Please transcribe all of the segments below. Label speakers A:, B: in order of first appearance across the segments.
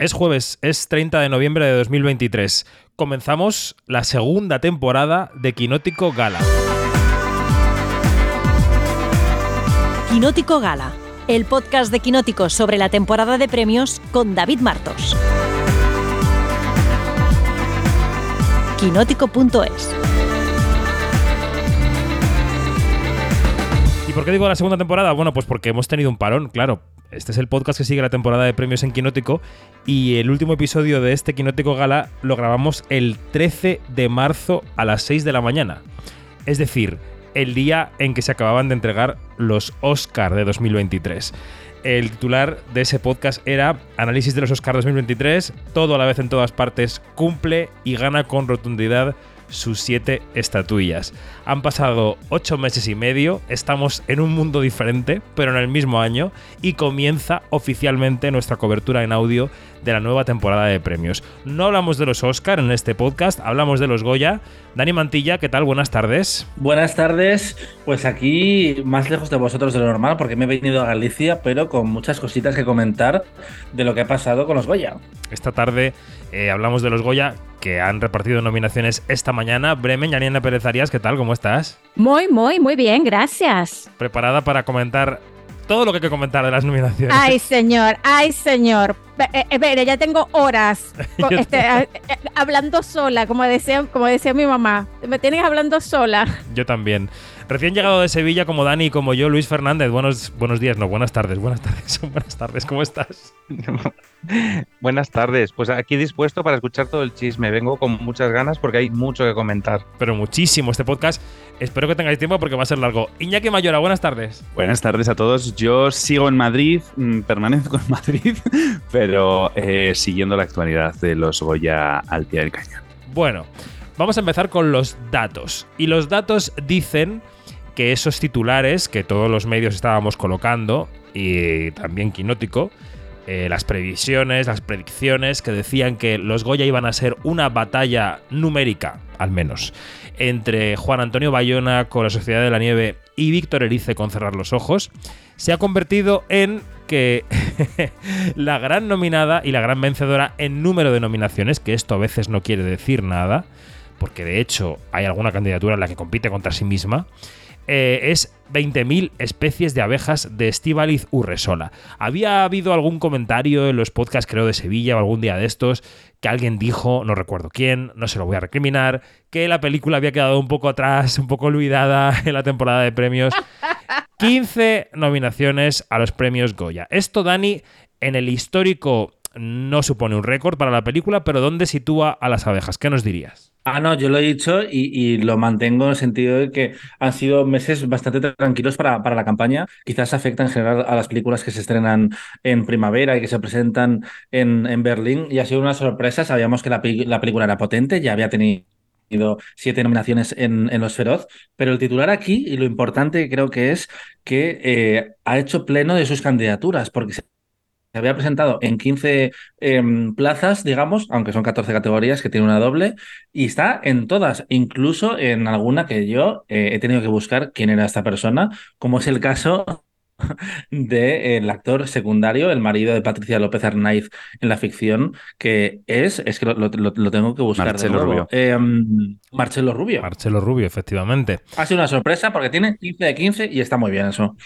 A: Es jueves, es 30 de noviembre de 2023. Comenzamos la segunda temporada de Quinótico Gala.
B: Quinótico Gala, el podcast de Quinótico sobre la temporada de premios con David Martos. Quinótico.es
A: ¿Y por qué digo la segunda temporada? Bueno, pues porque hemos tenido un parón, claro. Este es el podcast que sigue la temporada de premios en Quinótico y el último episodio de este Quinótico Gala lo grabamos el 13 de marzo a las 6 de la mañana. Es decir, el día en que se acababan de entregar los Oscar de 2023. El titular de ese podcast era Análisis de los Oscar 2023, todo a la vez en todas partes, cumple y gana con rotundidad sus siete estatuillas. Han pasado ocho meses y medio, estamos en un mundo diferente, pero en el mismo año, y comienza oficialmente nuestra cobertura en audio de la nueva temporada de premios. No hablamos de los Oscar en este podcast, hablamos de los Goya. Dani Mantilla, ¿qué tal? Buenas tardes.
C: Buenas tardes. Pues aquí más lejos de vosotros de lo normal, porque me he venido a Galicia, pero con muchas cositas que comentar de lo que ha pasado con los Goya.
A: Esta tarde eh, hablamos de los Goya que han repartido nominaciones esta mañana. Bremen, Yanina Pérez Arias, ¿qué tal? ¿Cómo estás?
D: Muy, muy, muy bien, gracias.
A: ¿Preparada para comentar todo lo que hay que comentar de las nominaciones?
D: Ay, señor, ay, señor. Eh, eh, ya tengo horas este, eh, hablando sola, como decía, como decía mi mamá. Me tienes hablando sola.
A: Yo también. Recién llegado de Sevilla, como Dani y como yo, Luis Fernández. Buenos, buenos días, no, buenas tardes, buenas tardes, buenas tardes, ¿cómo estás?
E: buenas tardes, pues aquí dispuesto para escuchar todo el chisme. Vengo con muchas ganas porque hay mucho que comentar.
A: Pero muchísimo este podcast. Espero que tengáis tiempo porque va a ser largo. Iñaki Mayora, buenas tardes.
F: Buenas tardes a todos. Yo sigo en Madrid, mm, permanezco en Madrid, pero eh, siguiendo la actualidad de los Goya al pie del cañón.
A: Bueno, vamos a empezar con los datos. Y los datos dicen que esos titulares que todos los medios estábamos colocando, y también Quinótico, eh, las previsiones, las predicciones que decían que los Goya iban a ser una batalla numérica, al menos, entre Juan Antonio Bayona con la Sociedad de la Nieve y Víctor Erice con Cerrar los Ojos, se ha convertido en que la gran nominada y la gran vencedora en número de nominaciones, que esto a veces no quiere decir nada, porque de hecho hay alguna candidatura en la que compite contra sí misma, eh, es 20.000 especies de abejas de Estivaliz Urresola. Había habido algún comentario en los podcasts, creo, de Sevilla o algún día de estos, que alguien dijo, no recuerdo quién, no se lo voy a recriminar, que la película había quedado un poco atrás, un poco olvidada en la temporada de premios. 15 nominaciones a los premios Goya. Esto, Dani, en el histórico no supone un récord para la película, pero ¿dónde sitúa a las abejas? ¿Qué nos dirías?
C: Ah, no, yo lo he dicho y, lo mantengo en el sentido de que han sido meses bastante tranquilos para, para, la campaña. Quizás afecta en general a las películas que se estrenan en primavera y que se presentan en, en Berlín. Y ha sido una sorpresa. Sabíamos que la, la película era potente, ya había tenido siete nominaciones en, en, Los Feroz, pero el titular aquí, y lo importante creo que es que eh, ha hecho pleno de sus candidaturas, porque se se había presentado en 15 em, plazas, digamos, aunque son 14 categorías que tiene una doble, y está en todas, incluso en alguna que yo eh, he tenido que buscar quién era esta persona, como es el caso del actor secundario, el marido de Patricia López Arnaiz en la ficción, que es, es que lo, tengo que buscar.
F: Marcelo Rubio.
C: Em, Marcelo Rubio.
A: Marcelo Rubio, efectivamente.
C: Ha sido una sorpresa porque tiene 15 de 15 y está muy bien eso.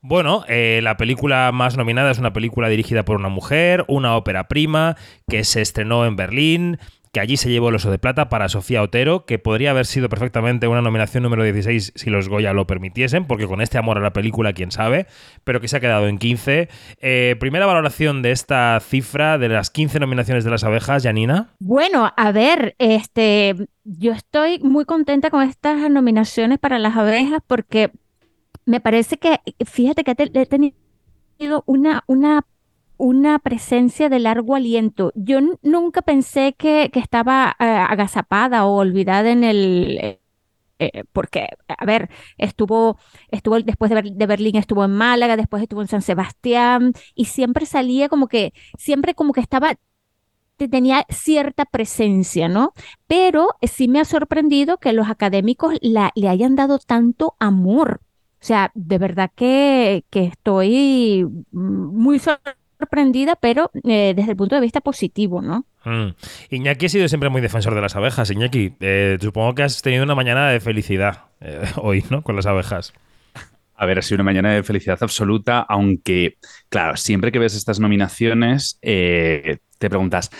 A: Bueno, eh, la película más nominada es una película dirigida por una mujer, una ópera prima, que se estrenó en Berlín, que allí se llevó el oso de plata para Sofía Otero, que podría haber sido perfectamente una nominación número 16 si los Goya lo permitiesen, porque con este amor a la película, quién sabe, pero que se ha quedado en 15. Eh, primera valoración de esta cifra, de las 15 nominaciones de las abejas, Janina.
D: Bueno, a ver, este, yo estoy muy contenta con estas nominaciones para las abejas porque me parece que, fíjate que he tenido una, una, una presencia de largo aliento. Yo nunca pensé que, que estaba eh, agazapada o olvidada en el... Eh, eh, porque, a ver, estuvo, estuvo después de, de, Berlín, estuvo en Málaga, después estuvo en San Sebastián, y siempre salía como que, siempre como que estaba, tenía cierta presencia, ¿no? Pero sí me ha sorprendido que los académicos la, le hayan dado tanto amor o sea, de verdad que, que estoy muy sorprendida, pero eh, desde el punto de vista positivo, ¿no?
A: Mm. Iñaki ha sido siempre muy defensor de las abejas. Iñaki, eh, supongo que has tenido una mañana de felicidad eh, hoy, ¿no? Con las abejas.
F: A ver, ha sido una mañana de felicidad absoluta, aunque, claro, siempre que ves estas nominaciones, te preguntas,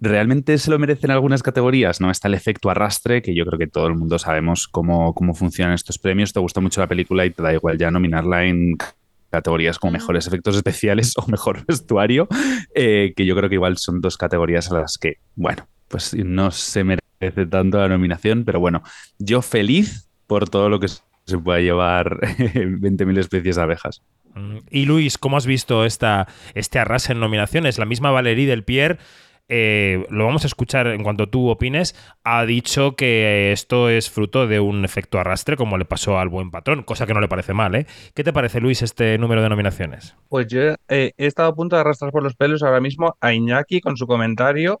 F: ¿realmente se lo merecen algunas categorías? No está el efecto arrastre, que yo creo que todo el mundo sabemos cómo, cómo funcionan estos premios. Te gusta mucho la película y te da igual ya nominarla en categorías como mejores efectos especiales o mejor vestuario, eh, que yo creo que igual son dos categorías a las que, bueno, pues no se merece tanto la nominación, pero bueno, yo feliz por todo lo que se pueda llevar 20.000 especies de abejas.
A: Mm, y Luis, ¿cómo has visto esta, este arrase en nominaciones? La misma Valerie del Pierre eh, lo vamos a escuchar en cuanto tú opines, ha dicho que esto es fruto de un efecto arrastre, como le pasó al buen patrón, cosa que no le parece mal, ¿eh? ¿Qué te parece, Luis, este número de nominaciones?
E: Pues yo eh, he estado a punto de arrastrar por los pelos ahora mismo a Iñaki con su comentario,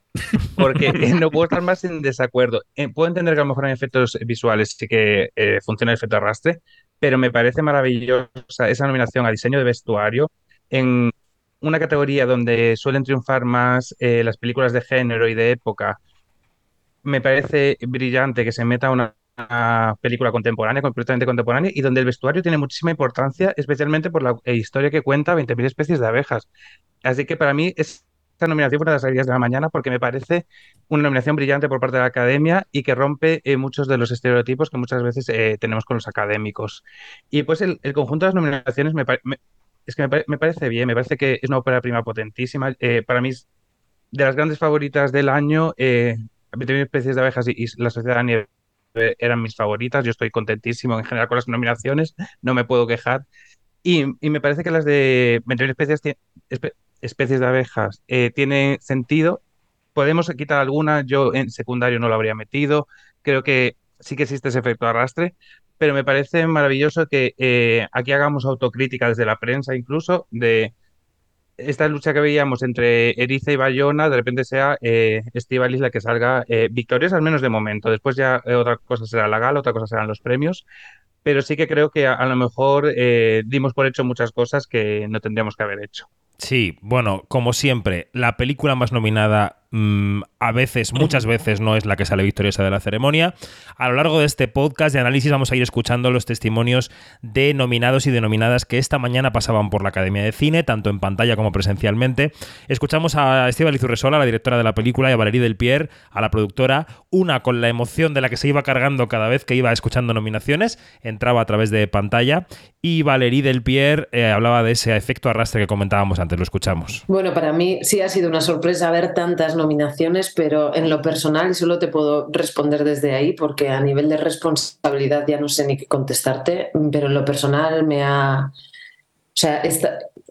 E: porque no puedo estar más en desacuerdo. Eh, puedo entender que a lo mejor en efectos visuales sí que funciona el efecto arrastre, pero me parece maravillosa esa nominación a diseño de vestuario en una categoría donde suelen triunfar más eh, las películas de género y de época, me parece brillante que se meta una, película contemporánea, completamente contemporánea, y donde el vestuario tiene muchísima importancia, especialmente por la eh, historia que cuenta 20.000 especies de abejas. Así que para mí esta nominación fue una de las alegrías de la mañana porque me parece una nominación brillante por parte de la academia y que rompe eh, muchos de los estereotipos que muchas veces tenemos con los académicos. Y pues el, conjunto de las nominaciones me, es que me, parece bien, me parece que es una ópera prima potentísima. Eh, para mí, de las grandes favoritas del año, eh, especies de abejas y, La Sociedad de Nieve eran mis favoritas. Yo estoy contentísimo en general con las nominaciones, no me puedo quejar. Y, me parece que las de 21 especies, especies de abejas eh, tiene sentido. Podemos quitar alguna, yo en secundario no lo habría metido. Creo que sí que existe ese efecto arrastre, pero me parece maravilloso que eh, aquí hagamos autocrítica desde la prensa incluso de esta lucha que veíamos entre Eriza y Bayona, de repente sea eh, Estivalis la que salga eh, victoriosa, al menos de momento. Después ya otra cosa será la gala, otra cosa serán los premios, pero sí que creo que a lo mejor dimos por hecho muchas cosas que no tendríamos que haber hecho.
A: Sí, bueno, como siempre, la película más nominada Mm, a veces, muchas veces no es la que sale victoriosa de la ceremonia. A lo largo de este podcast de análisis vamos a ir escuchando los testimonios de nominados y denominadas que esta mañana pasaban por la Academia de Cine, tanto en pantalla como presencialmente. Escuchamos a Esteban Lizurresola, la directora de la película, y a Valerie Del Pierre, a la productora, una con la emoción de la que se iba cargando cada vez que iba escuchando nominaciones, entraba a través de pantalla, y Valerie Del Pierre eh, hablaba de ese efecto arrastre que comentábamos antes, lo escuchamos.
G: Bueno, para mí sí ha sido una sorpresa ver tantas nominaciones nominaciones, pero en lo personal solo te puedo responder desde ahí porque a nivel de responsabilidad ya no sé ni qué contestarte, pero en lo personal me ha... O sea,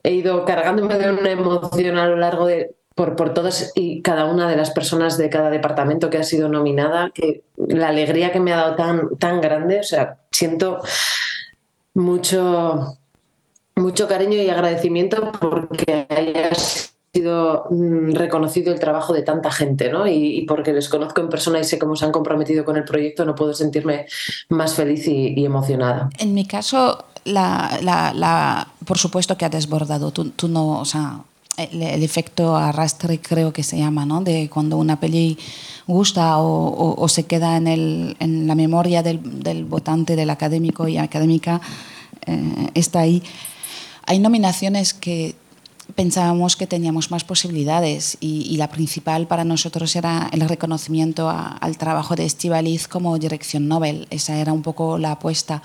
G: he ido cargándome de una emoción a lo largo de... Por, por todas y cada una de las personas de cada departamento que ha sido nominada, que la alegría que me ha dado tan, tan grande, o sea, siento mucho, mucho cariño y agradecimiento porque hayas sido mm, reconocido el trabajo de tanta gente, ¿no? Y, porque les conozco en persona y sé cómo se han comprometido con el proyecto, no puedo sentirme más feliz y, emocionada.
H: En mi caso, la, la, por supuesto que ha desbordado. Tú, tú no, o sea, el, efecto arrastre creo que se llama, ¿no? De cuando una peli gusta o, o, se queda en, el, en, la memoria del, del, votante, del académico y académica, eh, está ahí. Hay nominaciones que pensábamos que teníamos más posibilidades y, la principal para nosotros era el reconocimiento al trabajo de Estivaliz como dirección Nobel. Esa era un poco la apuesta.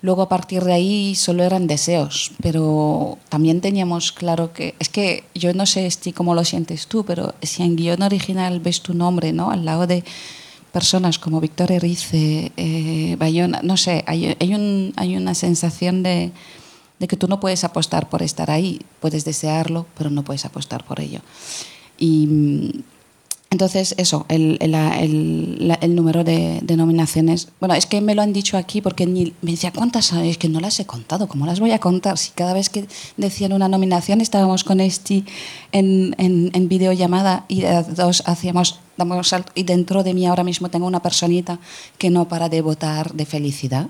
H: Luego a partir de ahí solo eran deseos, pero también teníamos claro que, es que yo no sé Esti cómo lo sientes tú, pero si en guion original ves tu nombre, ¿no? Al lado de personas como Víctor Erice, eh, Bayona, no sé, hay, hay, un, hay una sensación de, de que tú no puedes apostar por estar ahí, puedes desearlo, pero no puedes apostar por ello. Y mm, entonces, eso, el, el, número de, nominaciones. Bueno, es que me lo han dicho aquí porque ni, me decía, ¿cuántas? Es que no las he contado, ¿cómo las voy a contar? Si cada vez que decían una nominación estábamos con Esti en, en, en videollamada y dos hacíamos, damos salto, y dentro de mí ahora mismo tengo una personita que no para de votar de felicidad.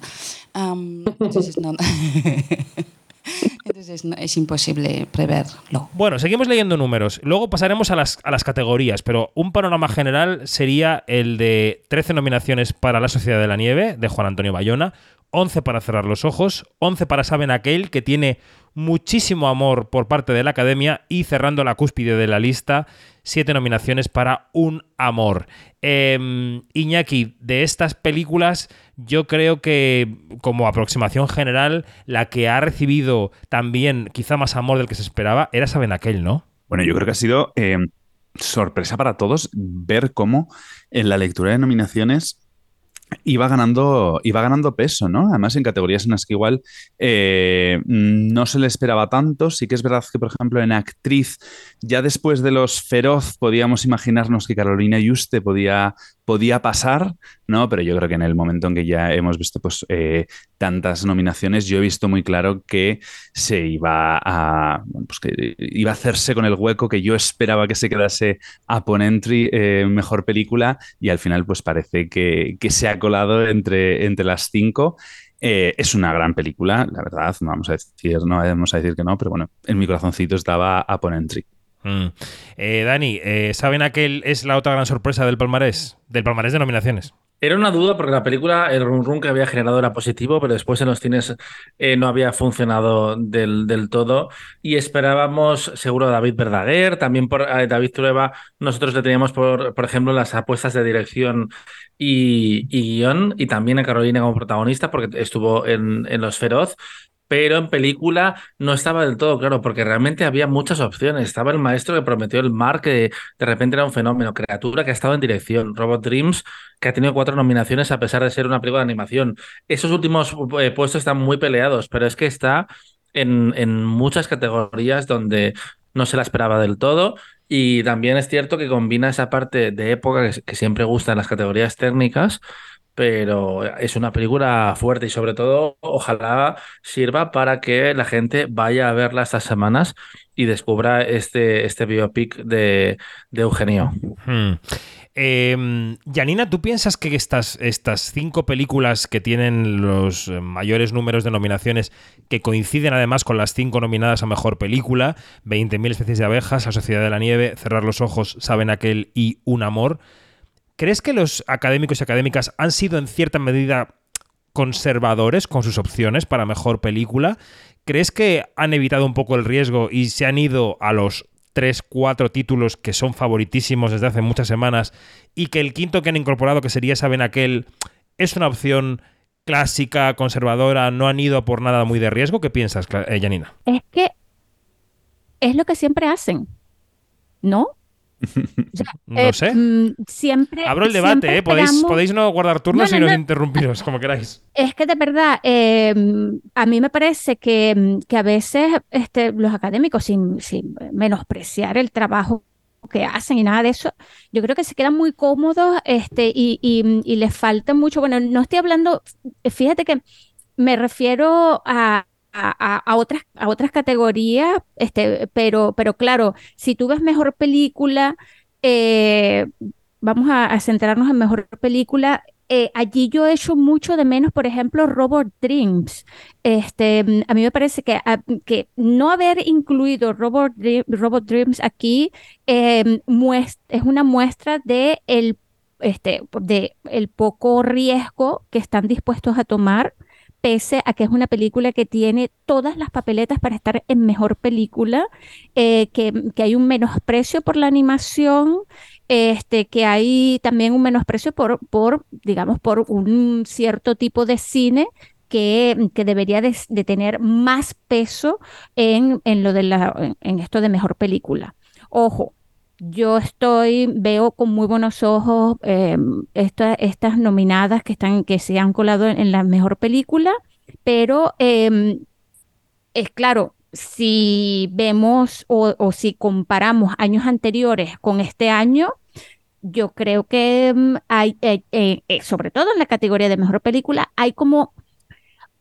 H: entonces, no. Entonces no, es imposible preverlo.
A: Bueno, seguimos leyendo números. Luego pasaremos a las, a las categorías, pero un panorama general sería el de 13 nominaciones para La Sociedad de la Nieve, de Juan Antonio Bayona, 11 para cerrar los ojos, 11 para Saben Aquel, que tiene muchísimo amor por parte de la academia y cerrando la cúspide de la lista, 7 nominaciones para Un Amor. Em, Iñaki, de estas películas, yo creo que como aproximación general, la que ha recibido también quizá más amor del que se esperaba era Saben Aquel, ¿no?
F: Bueno, yo creo que ha sido eh, sorpresa para todos ver cómo en la lectura de nominaciones iba ganando, iba ganando peso, ¿no? Además, en categorías en las que igual eh, no se le esperaba tanto. Sí que es verdad que, por ejemplo, en actriz, ya después de los feroz, podíamos imaginarnos que Carolina Yuste podía, podía pasar, ¿no? Pero yo creo que en el momento en que ya hemos visto pues, eh, tantas nominaciones, yo he visto muy claro que se iba a, pues que iba a hacerse con el hueco que yo esperaba que se quedase a Ponentry eh, mejor película y al final pues parece que, que se ha colado entre, entre las cinco. Eh, es una gran película, la verdad, no vamos a decir, no vamos a decir que no, pero bueno, en mi corazoncito estaba a Ponentry.
A: Mm. Eh, Dani, eh, ¿saben aquel es la otra gran sorpresa del palmarés? Del palmarés de nominaciones.
C: Era una duda porque la película, el run run que había generado era positivo, pero después en los cines eh, no había funcionado del, del, todo. Y esperábamos, seguro, a David Verdaguer, también por a David Trueba. Nosotros le teníamos, por, por ejemplo, las apuestas de dirección y, y guion, y también a Carolina como protagonista, porque estuvo en, en Los Feroz pero en película no estaba del todo claro, porque realmente había muchas opciones. Estaba el maestro que prometió el mar, que de repente era un fenómeno, criatura que ha estado en dirección, Robot Dreams, que ha tenido cuatro nominaciones a pesar de ser una película de animación. Esos últimos eh, puestos están muy peleados, pero es que está en, en muchas categorías donde no se la esperaba del todo. Y también es cierto que combina esa parte de época que, que siempre gusta en las categorías técnicas pero es una película fuerte y sobre todo ojalá sirva para que la gente vaya a verla estas semanas y descubra este, este biopic de, de Eugenio.
A: Hmm. Eh, Janina, ¿tú piensas que estas, estas cinco películas que tienen los mayores números de nominaciones, que coinciden además con las cinco nominadas a Mejor Película, 20.000 especies de abejas, La Sociedad de la Nieve, Cerrar los Ojos, Saben Aquel y Un Amor, ¿Crees que los académicos y académicas han sido en cierta medida conservadores con sus opciones para mejor película? ¿Crees que han evitado un poco el riesgo y se han ido a los 3, 4 títulos que son favoritísimos desde hace muchas semanas y que el quinto que han incorporado, que sería Saben Aquel, es una opción clásica, conservadora, no han ido por nada muy de riesgo? ¿Qué piensas, eh, Janina?
D: Es que es lo que siempre hacen, ¿no?
A: no eh, sé.
D: Mm, siempre.
A: Abro el debate, ¿eh? Podéis, podéis, no guardar turnos no, no, y nos interrumpiros, como queráis.
D: Es que de verdad, eh, a mí me parece que, que a veces este, los académicos, sin, sin, menospreciar el trabajo que hacen y nada de eso, yo creo que se quedan muy cómodos este, y, y, y les falta mucho. Bueno, no estoy hablando, fíjate que me refiero a, a, otras, a otras categorías, este, pero, pero claro, si tú ves mejor película, eh, vamos a, centrarnos en mejor película. Eh, allí yo he hecho mucho de menos, por ejemplo, Robot Dreams. Este, a mí me parece que, a, que no haber incluido Robot, Robot Dreams aquí eh, es una muestra de el, este, de el poco riesgo que están dispuestos a tomar pese a que es una película que tiene todas las papeletas para estar en mejor película, eh, que, que, hay un menosprecio por la animación, este, que hay también un menosprecio por, por digamos, por un cierto tipo de cine que, que, debería de, de, tener más peso en, en lo de la, en, en esto de mejor película. Ojo, yo estoy, veo con muy buenos ojos eh, esta, estas nominadas que, están, que se han colado en, la mejor película, pero eh, es claro, si vemos o, si comparamos años anteriores con este año, yo creo que mm, hay, eh, eh, sobre todo en la categoría de mejor película, hay como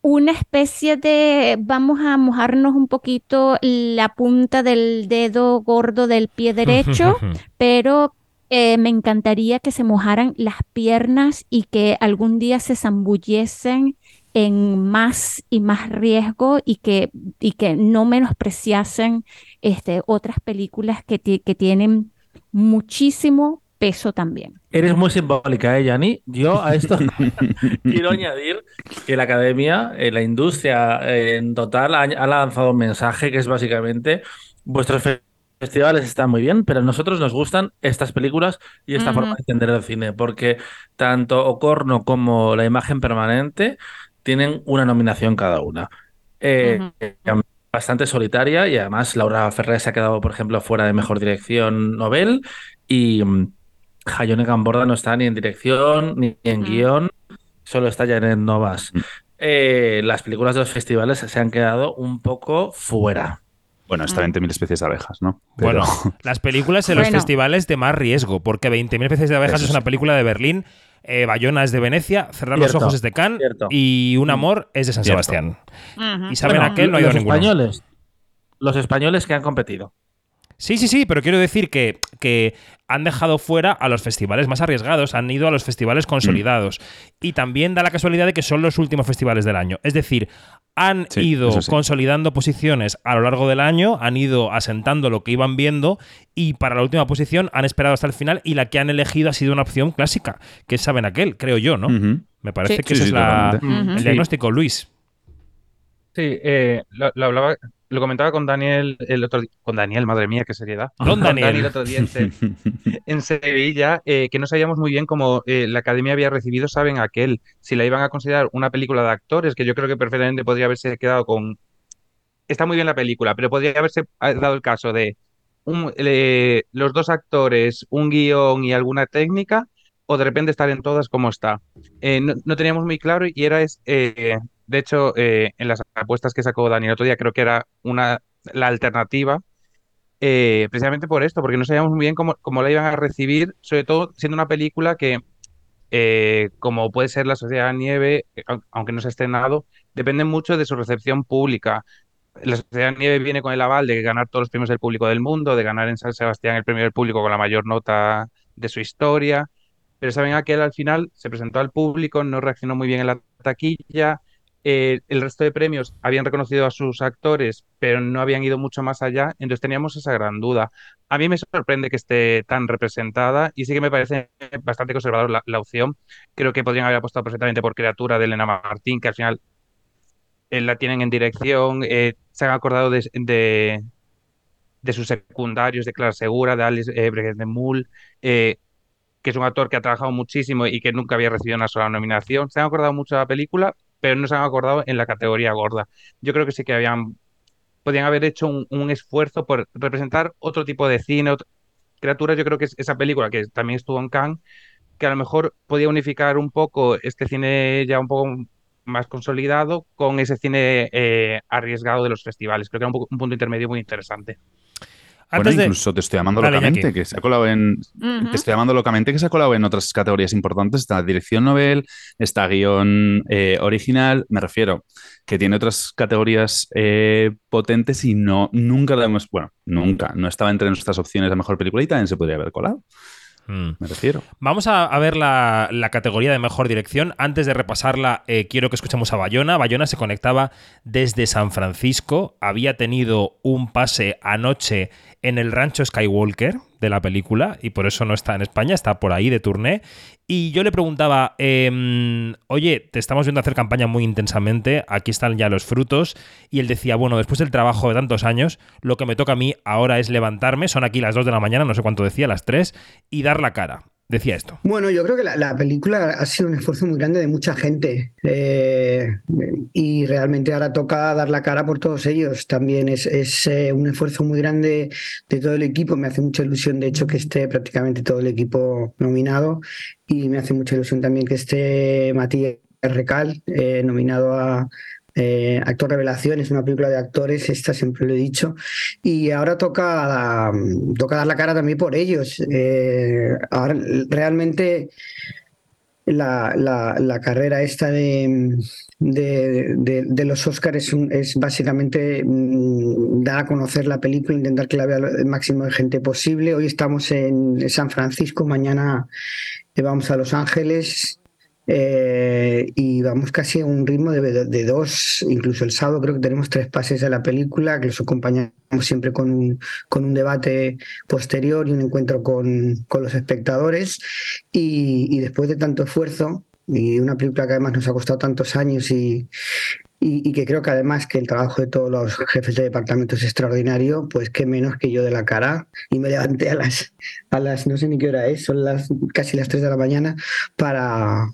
D: una especie de, vamos a mojarnos un poquito la punta del dedo gordo del pie derecho, pero eh, me encantaría que se mojaran las piernas y que algún día se zambullesen en más y más riesgo y que, y que no menospreciasen este, otras películas que, que tienen muchísimo peso también.
C: Eres muy simbólica, ¿eh, Yanni? Yo a esto quiero añadir que la academia, eh, la industria en total, ha, ha, lanzado un mensaje que es básicamente vuestros festivales están muy bien, pero a nosotros nos gustan estas películas y esta uh -huh. forma de entender el cine, porque tanto Ocorno como La Imagen Permanente tienen una nominación cada una. Eh, uh -huh. Bastante solitaria y además Laura Ferrer se ha quedado, por ejemplo, fuera de Mejor Dirección Nobel y Hayone Gamborda no está ni en dirección ni en -huh. guion, solo está ya en Novas. Eh, las películas de los festivales se han quedado un poco fuera.
F: Bueno, está 20.000 especies de abejas, ¿no?
A: Pero... Bueno, las películas en los bueno. festivales de más riesgo, porque 20.000 especies de abejas es una película de Berlín, eh, Bayona es de Venecia, Cerrar cierto, los ojos es de Cannes cierto. y Un amor es de San cierto. Sebastián. Uh -huh. Y saben bueno, aquel no ha ido
C: los
A: ninguno.
C: Españoles, los españoles que han competido.
A: Sí, sí, sí, pero quiero decir que, que, han dejado fuera a los festivales más arriesgados, han ido a los festivales consolidados. Mm. Y también da la casualidad de que son los últimos festivales del año. Es decir, han sí, ido sí. consolidando posiciones a lo largo del año, han ido asentando lo que iban viendo y para la última posición han esperado hasta el final y la que han elegido ha sido una opción clásica, que es Saben Aquel, creo yo, ¿no? Uh -huh. Me parece sí. que ese es la, el diagnóstico, Luis.
E: Sí, eh, lo, lo, hablaba, lo comentaba con Daniel el otro día, con Daniel, madre mía, qué seriedad.
A: Con Daniel.
E: Daniel el otro día en, en Sevilla, eh, que no sabíamos muy bien cómo eh, la academia había recibido, saben, aquel, si la iban a considerar una película de actores, que yo creo que perfectamente podría haberse quedado con. Está muy bien la película, pero podría haberse dado el caso de un, eh, los dos actores, un guion y alguna técnica, o de repente estar en todas como está. No, no, teníamos muy claro y era. Es, de hecho, eh, en las apuestas que sacó Daniel otro día, creo que era una, la alternativa, eh, precisamente por esto, porque no sabíamos muy bien cómo, la iban a recibir, sobre todo siendo una película que, eh, como puede ser La Sociedad Nieve, aunque no se ha estrenado, depende mucho de su recepción pública. La Sociedad Nieve viene con el aval de ganar todos los premios del público del mundo, de ganar en San Sebastián el premio del público con la mayor nota de su historia, pero saben aquel al final se presentó al público, no reaccionó muy bien en la taquilla, eh, el resto de premios habían reconocido a sus actores, pero no habían ido mucho más allá, entonces teníamos esa gran duda. A mí me sorprende que esté tan representada y sí que me parece bastante conservador la, opción. Creo que podrían haber apostado perfectamente por Criatura de Elena Martín, que al final eh, la tienen en dirección, eh, se han acordado de, de, de, sus secundarios, de Clara Segura, de Alice eh, Breguet de Mull, que es un actor que ha trabajado muchísimo y que nunca había recibido una sola nominación. Se han acordado mucho de la película, pero no se han acordado en la categoría gorda. Yo creo que sí que habían, podían haber hecho un, esfuerzo por representar otro tipo de cine, otra, criaturas. Yo creo que es esa película que también estuvo en Cannes, que a lo mejor podía unificar un poco este cine ya un poco más consolidado con ese cine eh, arriesgado de los festivales. Creo que era un, un punto intermedio muy interesante.
F: Antes bueno, incluso de... te estoy llamando Dale, locamente, Jackie. que se ha colado en. Uh -huh. Te estoy llamando locamente que se ha colado en otras categorías importantes. Está dirección novel, está guion eh, original. Me refiero que tiene otras categorías eh, potentes y no nunca la hemos. Bueno, nunca. No estaba entre nuestras opciones de mejor película y también se podría haber colado.
A: Mm.
F: Me refiero.
A: Vamos a, a ver la, la, categoría de mejor dirección. Antes de repasarla, eh, quiero que escuchemos a Bayona. Bayona se conectaba desde San Francisco. Había tenido un pase anoche en el rancho Skywalker de la película y por eso no está en España, está por ahí de turné. Y yo le preguntaba, eh, oye, te estamos viendo hacer campaña muy intensamente, aquí están ya los frutos. Y él decía, bueno, después del trabajo de tantos años, lo que me toca a mí ahora es levantarme, son aquí las 2 de la mañana, no sé cuánto decía, las 3, y dar la cara decía esto.
I: Bueno, yo creo que la, la, película ha sido un esfuerzo muy grande de mucha gente eh, y realmente ahora toca dar la cara por todos ellos. También es, es eh, un esfuerzo muy grande de todo el equipo. Me hace mucha ilusión, de hecho, que esté prácticamente todo el equipo nominado y me hace mucha ilusión también que esté Matías Recal eh, nominado a, eh, Actor Revelación, es una película de actores, esta siempre lo he dicho, y ahora toca, toca dar la cara también por ellos. Eh, realmente la, la, carrera esta de, de, los Oscars es, básicamente mm, dar a conocer la película, intentar que la vea el máximo de gente posible. Hoy estamos en San Francisco, mañana vamos a Los Ángeles eh, y vamos casi a un ritmo de, de, dos, incluso el sábado creo que tenemos tres pases de la película que los acompañamos siempre con un, con un debate posterior y un encuentro con, con los espectadores. Y, y después de tanto esfuerzo y una película que además nos ha costado tantos años y, y, que creo que además que el trabajo de todos los jefes de departamento es extraordinario, pues qué menos que yo de la cara. Y me levanté a las, a las no sé ni qué hora es, son las casi las 3 de la mañana para,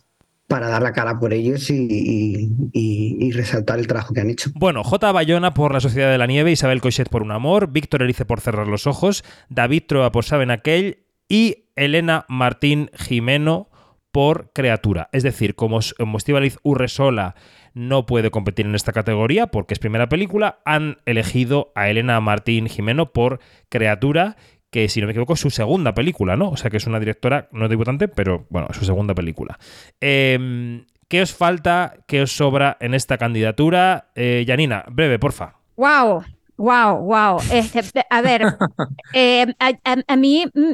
I: para dar la cara por ellos y, resaltar el trabajo que han hecho.
A: Bueno, J. Bayona por La Sociedad de la Nieve, Isabel Cochet por Un Amor, Víctor Erice por Cerrar los Ojos, David Troa por Saben Aquel y Elena Martín Jimeno por Criatura. Es decir, como, Estivaliz Urresola no puede competir en esta categoría porque es primera película, han elegido a Elena Martín Jimeno por Criatura, que si no me equivoco es su segunda película, ¿no? O sea que es una directora, no debutante, pero bueno, es su segunda película. Em, ¿Qué os falta, qué os sobra en esta candidatura? Eh, Janina, breve, porfa.
D: ¡Wow! Wow, wow. Este, a ver, eh, a, mí mm,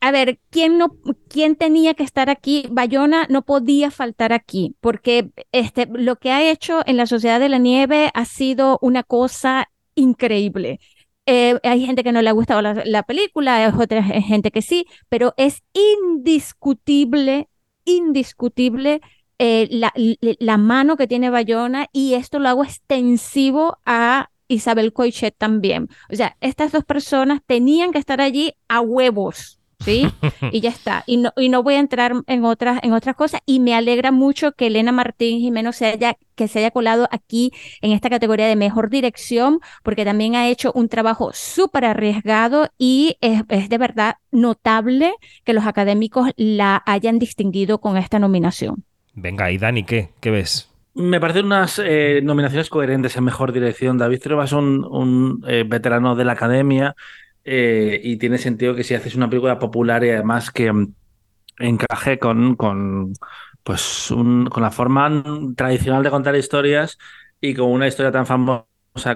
D: a ver, ¿quién, no, ¿quién tenía que estar aquí? Bayona no podía faltar aquí, porque este, lo que ha hecho en la Sociedad de la Nieve ha sido una cosa increíble. Eh, hay gente que no le ha gustado la, película, hay otra gente que sí, pero es indiscutible, indiscutible eh, la, la, mano que tiene Bayona y esto lo hago extensivo a Isabel Coichet también. O sea, estas dos personas tenían que estar allí a huevos. ¿Sí? Y ya está. Y no, y no voy a entrar en otras, en otras cosas. Y me alegra mucho que Elena Martín Jimeno se haya, que se haya colado aquí en esta categoría de mejor dirección, porque también ha hecho un trabajo súper arriesgado y es, de verdad notable que los académicos la hayan distinguido con esta nominación.
A: Venga, y Dani, ¿qué? ¿Qué ves?
C: Me parecen unas eh, nominaciones coherentes en mejor dirección. David Treva es un, un eh, veterano de la academia eh, y tiene sentido que si haces una película popular y además que mm, encaje con, con, pues con la forma tradicional de contar historias y con una historia tan famosa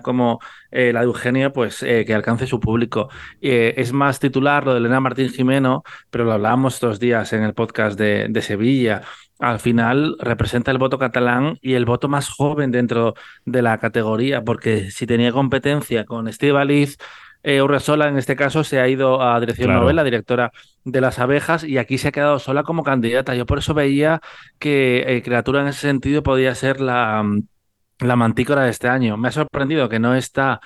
C: como eh, la de Eugenio, pues eh, que alcance su público. es más titular lo de Elena Martín Jimeno, pero lo hablábamos estos días en el podcast de, de, Sevilla. Al final representa el voto catalán y el voto más joven dentro de la categoría, porque si tenía competencia con Estivaliz, eh, Urresola en este caso se ha ido a dirección novela, directora de las abejas, y aquí se ha quedado sola como candidata. Yo por eso veía que eh, Criatura en ese sentido podía ser la, mm, la mantícora de este año. Me ha sorprendido que no está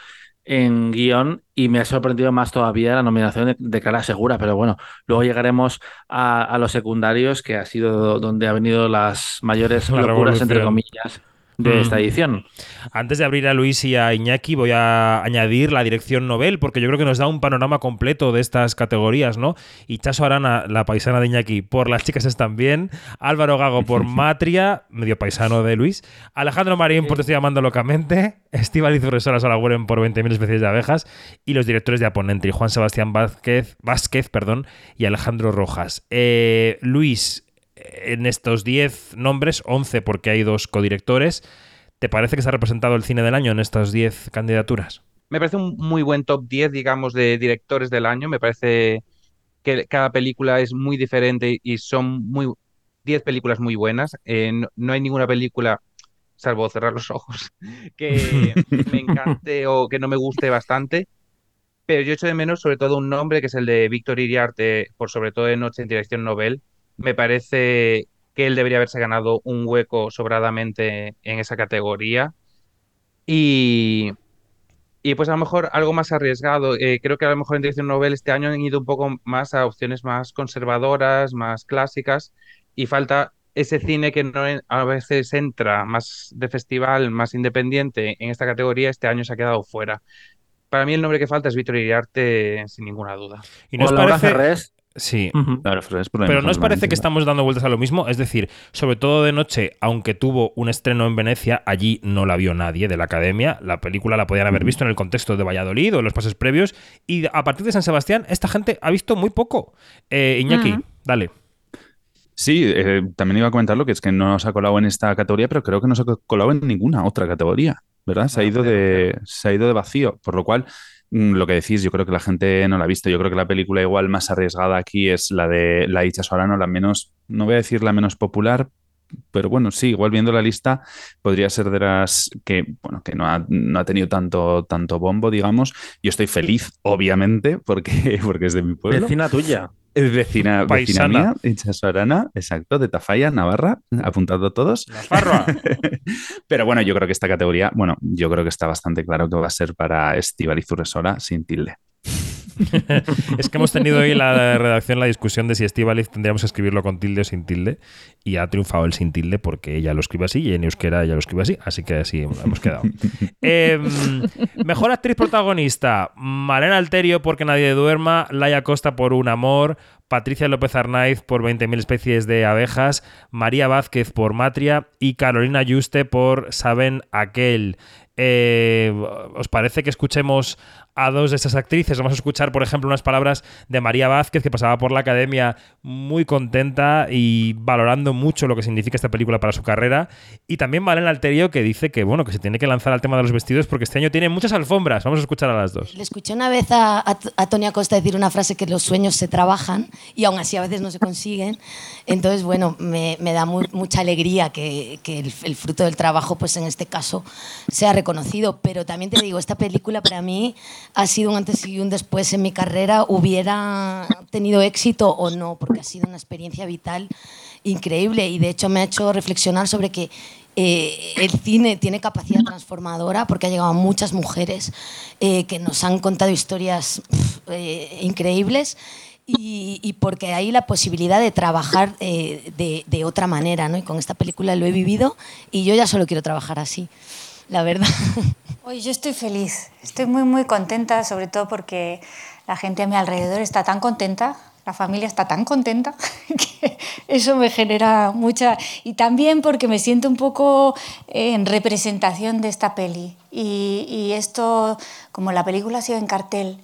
C: en guion y me ha sorprendido más todavía la nominación de, cara segura, pero bueno, luego llegaremos a, los secundarios, que ha sido donde ha venido las mayores locuras, entre comillas, de esta edición.
A: Antes de abrir a Luis y a Iñaki, voy a añadir la dirección Nobel, porque yo creo que nos da un panorama completo de estas categorías, ¿no? Y Chaso Arana, la paisana de Iñaki, por Las chicas están bien. Álvaro Gago por Matria, medio paisano de Luis. Alejandro Marín por Te estoy llamando locamente. Estíbaliz Urresola Solagüeren por 20.000 especies de abejas. Y los directores de Aponente, Juan Sebastián Vázquez, Vázquez perdón, y Alejandro Rojas. Eh, Luis, en estos 10 nombres, 11 porque hay dos codirectores, ¿te parece que se ha representado el cine del año en estas 10 candidaturas?
E: Me parece un muy buen top 10, digamos, de directores del año. Me parece que cada película es muy diferente y son muy 10 películas muy buenas. Eh, no, hay ninguna película, salvo cerrar los ojos, que me encante o que no me guste bastante. Pero yo echo de menos sobre todo un nombre que es el de Víctor Iriarte, por sobre todo de Noche en Dirección Nobel, me parece que él debería haberse ganado un hueco sobradamente en esa categoría. Y, y pues a lo mejor algo más arriesgado. Eh, creo que a lo mejor en dirección novel este año han ido un poco más a opciones más conservadoras, más clásicas, y falta ese cine que no a veces entra más de festival, más independiente en esta categoría, este año se ha quedado fuera. Para mí el nombre que falta es Víctor Iriarte, sin ninguna duda.
A: ¿Y nos parece... Sí. Pero ¿no os parece que estamos dando vueltas a lo mismo? Es decir, sobre todo de noche, aunque tuvo un estreno en Venecia, allí no la vio nadie de la academia. La película la podían haber visto en el contexto de Valladolid o en los pases previos. Y a partir de San Sebastián, esta gente ha visto muy poco. Eh, Iñaki, dale.
F: Sí, eh, también iba a comentarlo, que es que no se ha colado en esta categoría, pero creo que no se ha colado en ninguna otra categoría, ¿verdad? Se, ha, ah, ido de, se ha ido de vacío, por lo cual lo que decís, yo creo que la gente no la ha visto. Yo creo que la película igual más arriesgada aquí es la de la Dicha Solano, la menos, no voy a decir la menos popular, pero bueno, sí, igual viendo la lista podría ser de las que, bueno, que no ha, no ha tenido tanto, tanto bombo, digamos. Yo estoy feliz, obviamente, porque, porque es de mi pueblo.
C: Vecina tuya.
F: Es vecina, vecina mía, exacto, de Tafalla, Navarra, apuntado todos.
A: Nafarroa.
F: Pero bueno, yo creo que esta categoría, bueno, yo creo que está bastante claro que va a ser para Estivaliz Urresola sin tilde.
A: es que hemos tenido hoy en la redacción la discusión de si Estivaliz tendríamos que escribirlo con tilde o sin tilde. Y ha triunfado el sin tilde porque ella lo escribe así y en euskera ella lo escribe así. Así que así hemos quedado. Em, mejor actriz protagonista: Malena Alterio porque nadie duerma, Laia Costa por Un Amor, Patricia López Arnaiz por 20.000 especies de abejas, María Vázquez por Matria y Carolina Yuste por Saben Aquel. Eh, ¿Os parece que escuchemos a dos de estas actrices? Vamos a escuchar, por ejemplo, unas palabras de María Vázquez, que pasaba por la academia muy contenta y valorando mucho lo que significa esta película para su carrera. Y también Malena Alterio, que dice que, bueno, que se tiene que lanzar al tema de los vestidos porque este año tiene muchas alfombras. Vamos a escuchar a las dos.
J: Le escuché una vez a, a, a Tony Acosta decir una frase que los sueños se trabajan y aún así a veces no se consiguen. Entonces, bueno, me, me da mu- mucha alegría que, que el, el fruto del trabajo, pues en este caso, sea reconocido. Pero también te digo, esta película para mí ha sido un antes y un después en mi carrera. Hubiera tenido éxito o no, porque ha sido una experiencia vital increíble y de hecho me ha hecho reflexionar sobre que eh, el cine tiene capacidad transformadora porque ha llegado a muchas mujeres eh, que nos han contado historias pf, eh, increíbles y, y porque hay la posibilidad de trabajar eh, de, de otra manera. ¿no? Y con esta película lo he vivido y yo ya solo quiero trabajar así, la verdad.
K: Hoy yo estoy feliz, estoy muy muy contenta, sobre todo porque la gente a mi alrededor está tan contenta, la familia está tan contenta, que eso me genera mucha... Y también porque me siento un poco eh, en representación de esta peli. Y, y esto, como la película ha sido en cartel,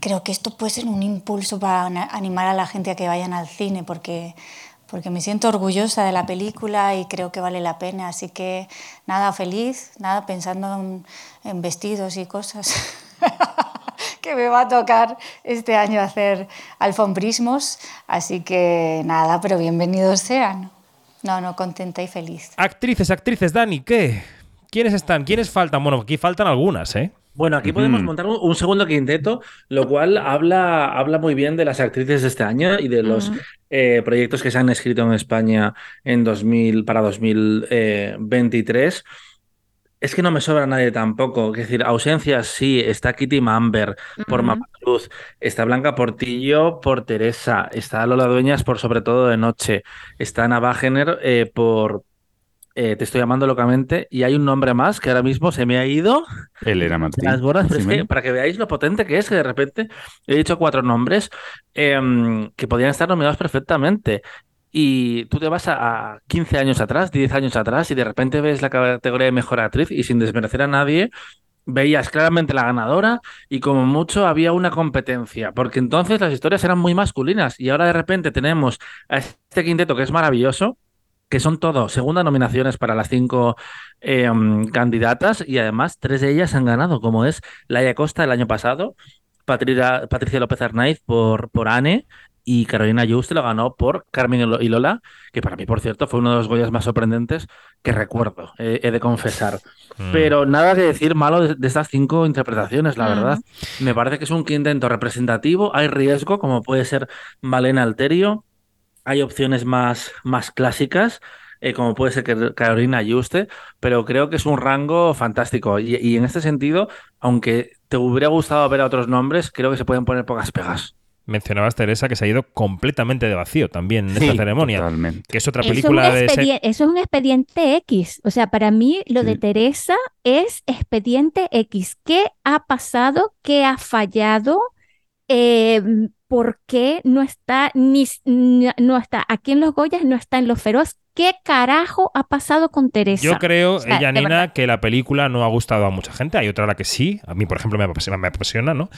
K: creo que esto puede ser un impulso para animar a la gente a que vayan al cine, porque porque me siento orgullosa de la película y creo que vale la pena. Así que nada, feliz, nada pensando en, en vestidos y cosas que me va a tocar este año hacer alfombrismos. Así que nada, pero bienvenidos sean. No, no, contenta y feliz.
A: Actrices, actrices, Dani, ¿qué? ¿Quiénes están? ¿Quiénes faltan? Bueno, aquí faltan algunas, ¿eh?
C: Bueno, aquí podemos montar un, un segundo quinteto, lo cual habla, habla muy bien de las actrices de este año y de los eh, proyectos que se han escrito en España en 2000, para 2023. Es que no me sobra nadie tampoco. Es decir, ausencias sí, está Kitty Mamber por
D: Ujú.
C: Mamaluz, está Blanca Portillo por Teresa, está Lola Dueñas por Sobre todo de Noche, está Ana Wagener eh, por eh, Te estoy llamando locamente y hay un nombre más que ahora mismo se me ha ido
F: Elena Martín.
C: las gordas, pero es que
F: Jimeno.
C: para que veáis lo potente que es, que de repente he dicho cuatro nombres em, que podían estar nominados perfectamente. Y tú te vas a, a 15 años atrás, 10 años atrás, y de repente ves la categoría de mejor actriz y sin desmerecer a nadie, veías claramente la ganadora y como mucho había una competencia, porque entonces las historias eran muy masculinas y ahora de repente tenemos a este quinteto que es maravilloso, que son todo segundas nominaciones para las cinco eh, mm, candidatas y además tres de ellas han ganado, como es Laia Costa el año pasado, Patricia, Patricia López Arnaiz por, por Anne y Carolina Juste lo ganó por Carmen y Lo- y Lola, que para mí, por cierto, fue uno de los Goyas más sorprendentes que recuerdo, eh, he de confesar.
A: Mm.
C: Pero nada que decir malo de, de estas cinco interpretaciones, la verdad. Me parece que es un quinteto representativo, hay riesgo, como puede ser Malena Alterio, hay opciones más, más clásicas, eh, como puede ser que Carolina Juste, pero creo que es un rango fantástico. Y, y en este sentido, aunque te hubiera gustado ver a otros nombres, creo que se pueden poner pocas pegas.
A: Mencionabas, Teresa, que se ha ido completamente de vacío también en esta ceremonia.
F: Totalmente.
A: Que es otra
D: Eso es, un
A: película de... ese-
D: eso es un expediente X. O sea, para mí lo de. Teresa es expediente X. ¿Qué ha pasado? ¿Qué ha fallado? Eh, ¿por qué no está ni no está aquí en los Goyas, no está en los Feroz? ¿Qué carajo ha pasado con Teresa?
A: Yo creo,
D: O sea,
A: ella,
D: de
A: Nina,
D: verdad.
A: que la película no ha gustado a mucha gente. Hay otra a la que sí. A mí, por ejemplo, me apasiona, me apasiona, ¿no?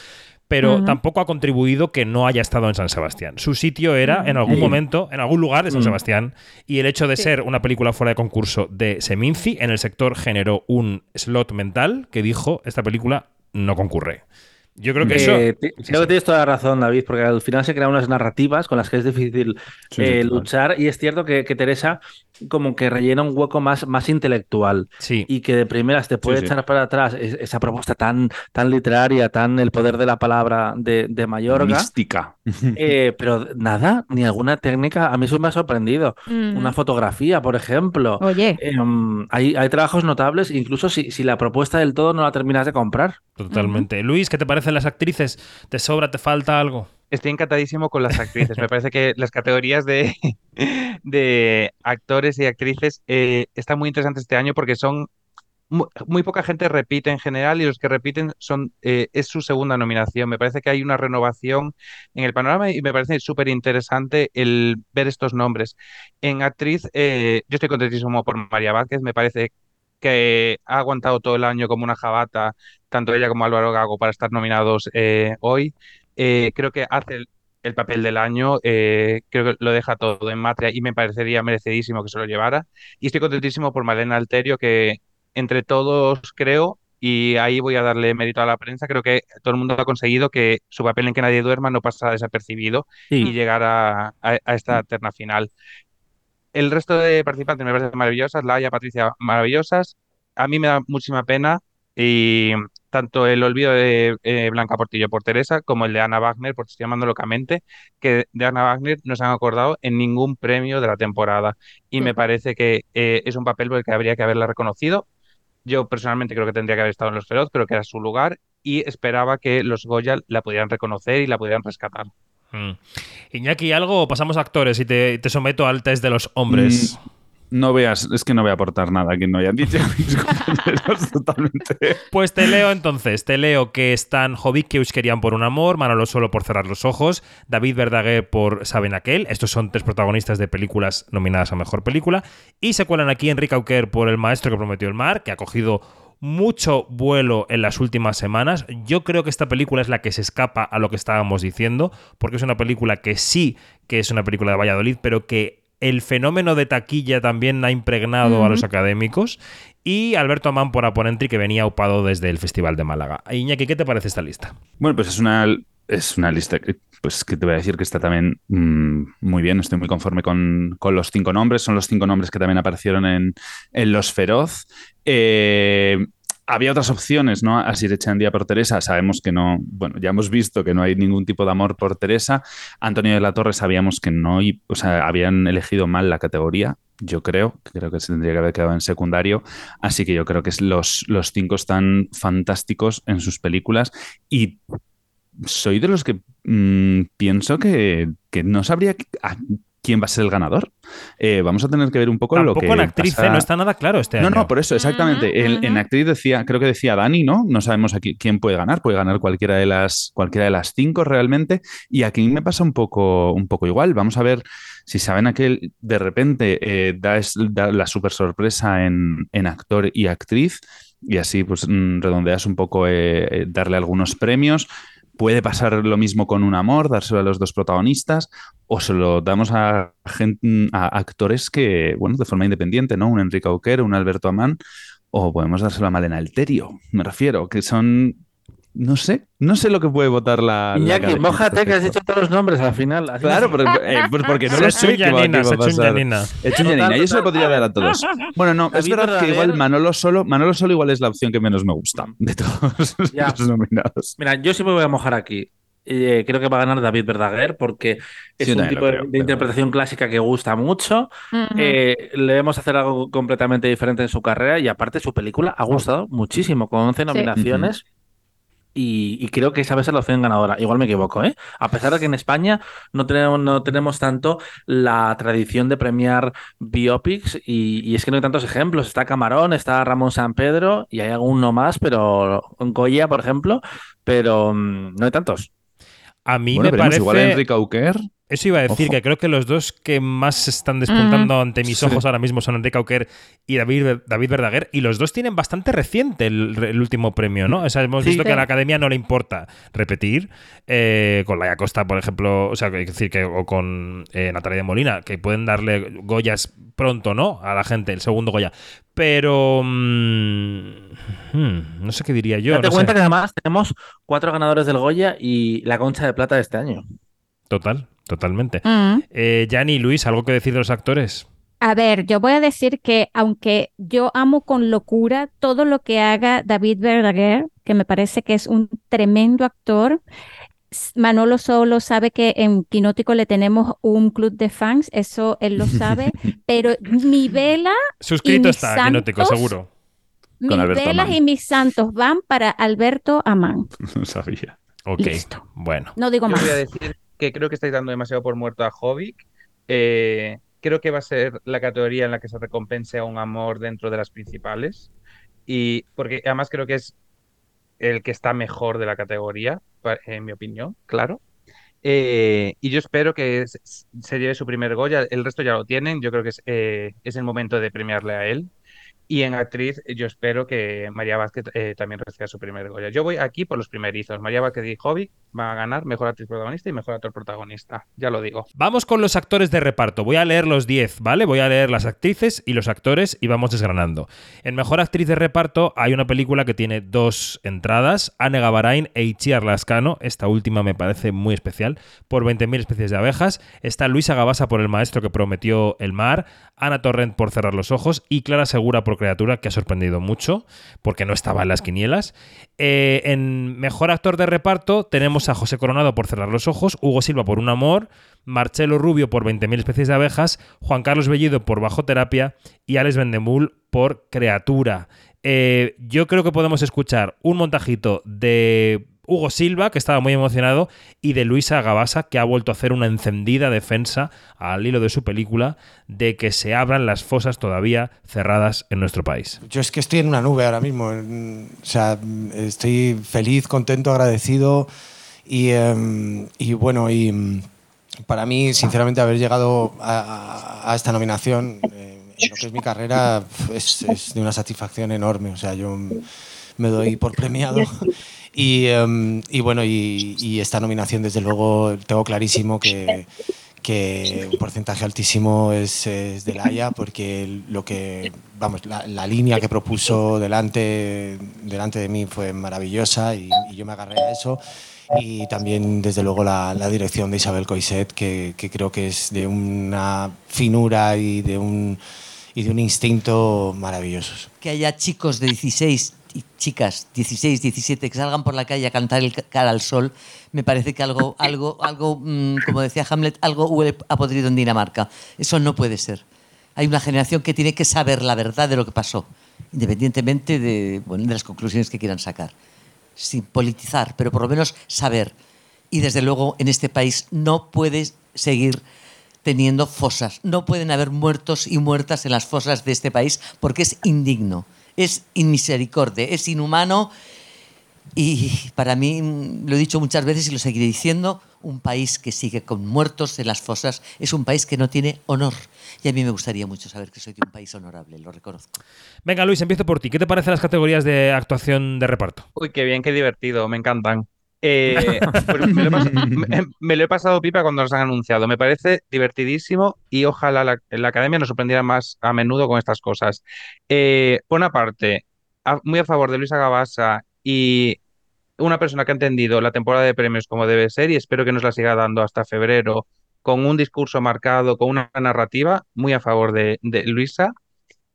A: Pero tampoco ha contribuido que no haya estado en San Sebastián. Su sitio era en algún momento, en algún lugar de San
C: Mm.
A: Sebastián. Y el hecho de
D: Sí.
A: ser una película fuera de concurso de Seminci en el sector generó un slot mental que dijo: Esta película no concurre. Yo creo que eso.
C: Eh, ti- creo que tienes toda la razón, David, porque al final se crean unas narrativas con las que es difícil
F: Sí,
C: eh,
F: sí,
C: luchar. Y es cierto que, que Teresa como que rellena un hueco más, más intelectual
A: Sí.
C: y que de primeras te puede
F: sí.
C: echar para atrás es- esa propuesta tan, tan literaria, tan el poder de la palabra de, de Mayorga.
F: Mística.
C: Eh, pero nada, ni alguna técnica. A mí eso me ha sorprendido.
D: Mm.
C: Una fotografía, por ejemplo.
D: Oye,
C: Em, hay, hay trabajos notables, incluso si, si la propuesta del todo no la terminas de comprar.
A: Totalmente. Luis, ¿qué te parecen las actrices? ¿Te sobra, te falta algo?
E: Estoy encantadísimo con las actrices. Me parece que las categorías de, de actores y actrices eh, están muy interesantes este año porque son mu- muy, poca gente repite en general y los que repiten son eh, es su segunda nominación. Me parece que hay una renovación en el panorama y me parece súper interesante el ver estos nombres. En actriz, eh, yo estoy contentísimo por María Vázquez. Me parece que ha aguantado todo el año como una jabata, tanto ella como Álvaro Gago, para estar nominados eh, hoy. Eh, creo que hace el, el papel del año, eh, creo que lo deja todo en matria y me parecería merecidísimo que se lo llevara. Y estoy contentísimo por Malena Alterio, que entre todos creo, y ahí voy a darle mérito a la prensa, creo que todo el mundo ha conseguido que su papel en Que Nadie Duerma no pasara desapercibido y llegar a, a- a esta terna final. El resto de participantes me parecen maravillosas, Laia, Patricia, maravillosas. A mí me da muchísima pena y tanto el olvido de eh, Blanca Portillo por Teresa como el de Ana Wagner, por estoy llamando locamente, que de Ana Wagner no se han acordado en ningún premio de la temporada. Y me parece que eh, es un papel por el que habría que haberla reconocido. Yo personalmente creo que tendría que haber estado en Los Feroz, creo que era su lugar y esperaba que los Goya la pudieran reconocer y la pudieran rescatar.
A: Mm. Iñaki, ¿algo? o Pasamos a actores y te, te someto al test de los hombres.
F: Mm, No veas, es que no voy a aportar nada que no hayan dicho mis compañeros totalmente.
A: Pues te leo entonces, te leo que están Jovic que querían por un amor, Manolo Solo por cerrar los ojos, David Verdaguer por Saben aquel, estos son tres protagonistas de películas nominadas a Mejor Película, y se cuelan aquí Enrique Auquer por El Maestro que prometió el mar, que ha cogido mucho vuelo en las últimas semanas. Yo creo que esta película es la que se escapa a lo que estábamos diciendo, porque es una película que sí que es una película de Valladolid, pero que el fenómeno de taquilla también ha impregnado a los académicos. Y Alberto Amán por Aponentri, que venía upado desde el Festival de Málaga. Iñaki, ¿qué te parece esta lista?
F: Bueno, pues es una, es una lista que, pues, que te voy a decir que está también mm, muy bien. Estoy muy conforme con, con los cinco nombres. Son los cinco nombres que también aparecieron en, en Los Feroz. Eh, había otras opciones, ¿no? Así de Echandía por Teresa. Sabemos que no, bueno, ya hemos visto que no hay ningún tipo de amor por Teresa. Antonio de la Torre sabíamos que no, o sea, habían elegido mal la categoría. Yo creo, creo que se tendría que haber quedado en secundario. Así que yo creo que los, los cinco están fantásticos en sus películas. Y soy de los que mm, pienso que, que no sabría qui- a quién va a ser el ganador. Eh, vamos a tener que ver un poco lo
A: Tampoco
F: que
A: en actriz,
F: pasa-
A: ¿eh? no está nada claro este
F: no,
A: año.
F: no, por eso, exactamente. En, en actriz decía, creo que decía Dani, ¿no? No sabemos aquí quién puede ganar, puede ganar cualquiera de las, cualquiera de las cinco realmente. Y aquí me pasa un poco, un poco igual. Vamos a ver si saben aquel de repente eh, da, es- da la super sorpresa en, en actor y actriz. Y así pues mm, redondeas un poco eh, darle algunos premios. Puede pasar lo mismo con un amor, dárselo a los dos protagonistas, o se lo damos a, actores que, bueno, de forma independiente, ¿no? Un Enrique Auquer, un Alberto Amán, o podemos dárselo a Malena Alterio, me refiero, que son, no sé, no sé lo que puede votar la... la
C: Iñaki,
F: este
C: que has dicho todos los nombres al final. así
F: Claro, pero, eh, pues porque no
A: Se
F: lo sé
A: Yanina, se. Yanina.
F: He hecho
C: Total,
F: Yanina, y eso lo podría dar a todos. Bueno, no, es
C: David
F: verdad que igual Manolo Solo, Manolo Solo igual es la opción que menos me gusta de todos
C: Ya.
F: los nominados.
C: Mira, yo sí me voy a mojar aquí. Eh, creo que va a ganar David Verdaguer porque es
F: Sí, yo
C: un tipo de,
F: creo,
C: de
F: pero-
C: interpretación clásica que gusta mucho.
D: Ujú.
C: Eh, le vemos hacer algo completamente diferente en su carrera y aparte su película ha gustado muchísimo, con 11 nominaciones. Y, y creo que esa va a ser la opción ganadora. Igual me equivoco, ¿eh? A pesar de que en España no tenemos, no tenemos tanto la tradición de premiar biopics y, y es que no hay tantos ejemplos. Está Camarón, está Ramón San Pedro y hay alguno más, pero Goya, por ejemplo, pero mm, no hay tantos.
A: A mí
F: Bueno,
A: me
F: veremos,
A: parece...
F: igual Enrique Auquer.
A: Eso iba a decir,
F: Ojo.
A: que creo que los dos que más se están despuntando ante mis
F: Sí.
A: ojos ahora mismo son Enrique Auquer y David, David Verdaguer, y los dos tienen bastante reciente el, el último premio, ¿no? O sea, hemos
C: Sí.
A: visto que a la academia no le importa repetir, eh, con Laia Costa, por ejemplo, o sea, que- decir, que o con eh, Natalia de Molina, que pueden darle Goyas pronto, ¿no? A la gente, el segundo Goya. Pero. mm, hmm, no sé qué diría yo.
C: Date
A: no sé.
C: cuenta que además tenemos cuatro ganadores del Goya y la concha de plata de este año.
A: Total, totalmente.
D: Mm.
A: Eh, Luis, ¿algo que decir de los actores?
D: A ver, yo voy a decir que aunque yo amo con locura todo lo que haga David Verdaguer, que me parece que es un tremendo actor, Manolo solo sabe que en Quinótico le tenemos un club de fans, eso él lo sabe, pero mi vela,
A: Suscrito
D: mis
A: está, Quinótico,
D: santos?
A: seguro.
D: mis
F: Alberto
D: velas
F: Amán.
D: y mis santos van para Alberto Amán.
F: No sabía.
A: Ok,
D: Listo.
A: bueno.
D: No digo
E: Yo
D: más.
E: voy a decir que creo que estáis dando demasiado por muerto a Hobbit. Eh, creo que va a ser la categoría en la que se recompense a un amor dentro de las principales. Y porque además creo que es el que está mejor de la categoría, en mi opinión, claro. Eh, y yo espero que se lleve su primer Goya. El resto ya lo tienen. Yo creo que es, eh, es el momento de premiarle a él. Y en actriz, yo espero que María Vázquez eh, también reciba su primer Goya. Yo voy aquí por los primerizos. María Vázquez y Hobbit van a ganar mejor actriz protagonista y mejor actor protagonista. Ya lo digo.
A: Vamos con los actores de reparto. Voy a leer los 10, ¿vale? Voy a leer las actrices y los actores y vamos desgranando. En Mejor Actriz de Reparto hay una película que tiene dos entradas, Anne Gavarain e Itziar Lascano. Esta última me parece muy especial, por 20.000 especies de abejas. Está Luisa Gabasa por El Maestro que prometió el mar, Ana Torrent por Cerrar los Ojos y Clara Segura por Criatura, que ha sorprendido mucho, porque no estaba en las quinielas. Eh, en Mejor Actor de Reparto tenemos a José Coronado por Cerrar los Ojos, Hugo Silva por Un Amor, Marcelo Rubio por 20.000 especies de abejas, Juan Carlos Bellido por Bajo Terapia y Alex Vendemul por Creatura. Eh, yo creo que podemos escuchar un montajito de Hugo Silva, que estaba muy emocionado, y de Luisa Gabasa, que ha vuelto a hacer una encendida defensa al hilo de su película de que se abran las fosas todavía cerradas en nuestro país.
L: Yo es que estoy en una nube ahora mismo. O sea, estoy feliz, contento, agradecido. Y, em, y bueno, y mm, para mí, sinceramente, haber llegado a, a- a esta nominación eh, en lo que es mi carrera es, es de una satisfacción enorme. O sea, yo me doy por premiado. Y, em, y bueno, y, y esta nominación, desde luego, tengo clarísimo que, que un porcentaje altísimo es, es del Haya, porque lo que, vamos, la, la línea que propuso delante, delante de mí fue maravillosa y, y yo me agarré a eso. Y también, desde luego, la, la dirección de Isabel Coiset, que, que creo que es de una finura y de un, y de un instinto maravillosos.
M: que haya chicos de 16 y chicas 16, 17 que salgan por la calle a cantar el ca- cara al sol, me parece que algo, algo, algo, mm, como decía Hamlet, algo huele a podrido en Dinamarca. Eso no puede ser. Hay una generación que tiene que saber la verdad de lo que pasó, independientemente de, bueno, de las conclusiones que quieran sacar, sin politizar, pero por lo menos saber. Y desde luego en este país no puedes seguir teniendo fosas. No pueden haber muertos y muertas en las fosas de este país porque es indigno, es inmisericordia, es inhumano y para mí, mm, lo he dicho muchas veces y lo seguiré diciendo, un país que sigue con muertos en las fosas es un país que no tiene honor. Y a mí me gustaría mucho saber que soy de un país honorable, lo reconozco.
A: Venga, Luis, empiezo por ti. ¿Qué te parecen las categorías de actuación de reparto?
E: Uy, qué bien, qué divertido, me encantan. Eh, pues me, lo he pas- me- me lo he pasado pipa cuando los han anunciado. Me parece divertidísimo y ojalá la, la academia nos sorprendiera más a menudo con estas cosas. Eh, por una parte, a- muy a favor de Luisa Gabasa y una persona que ha entendido la temporada de premios como debe ser y espero que nos la siga dando hasta febrero con un discurso marcado, con una narrativa, muy a favor de, de Luisa.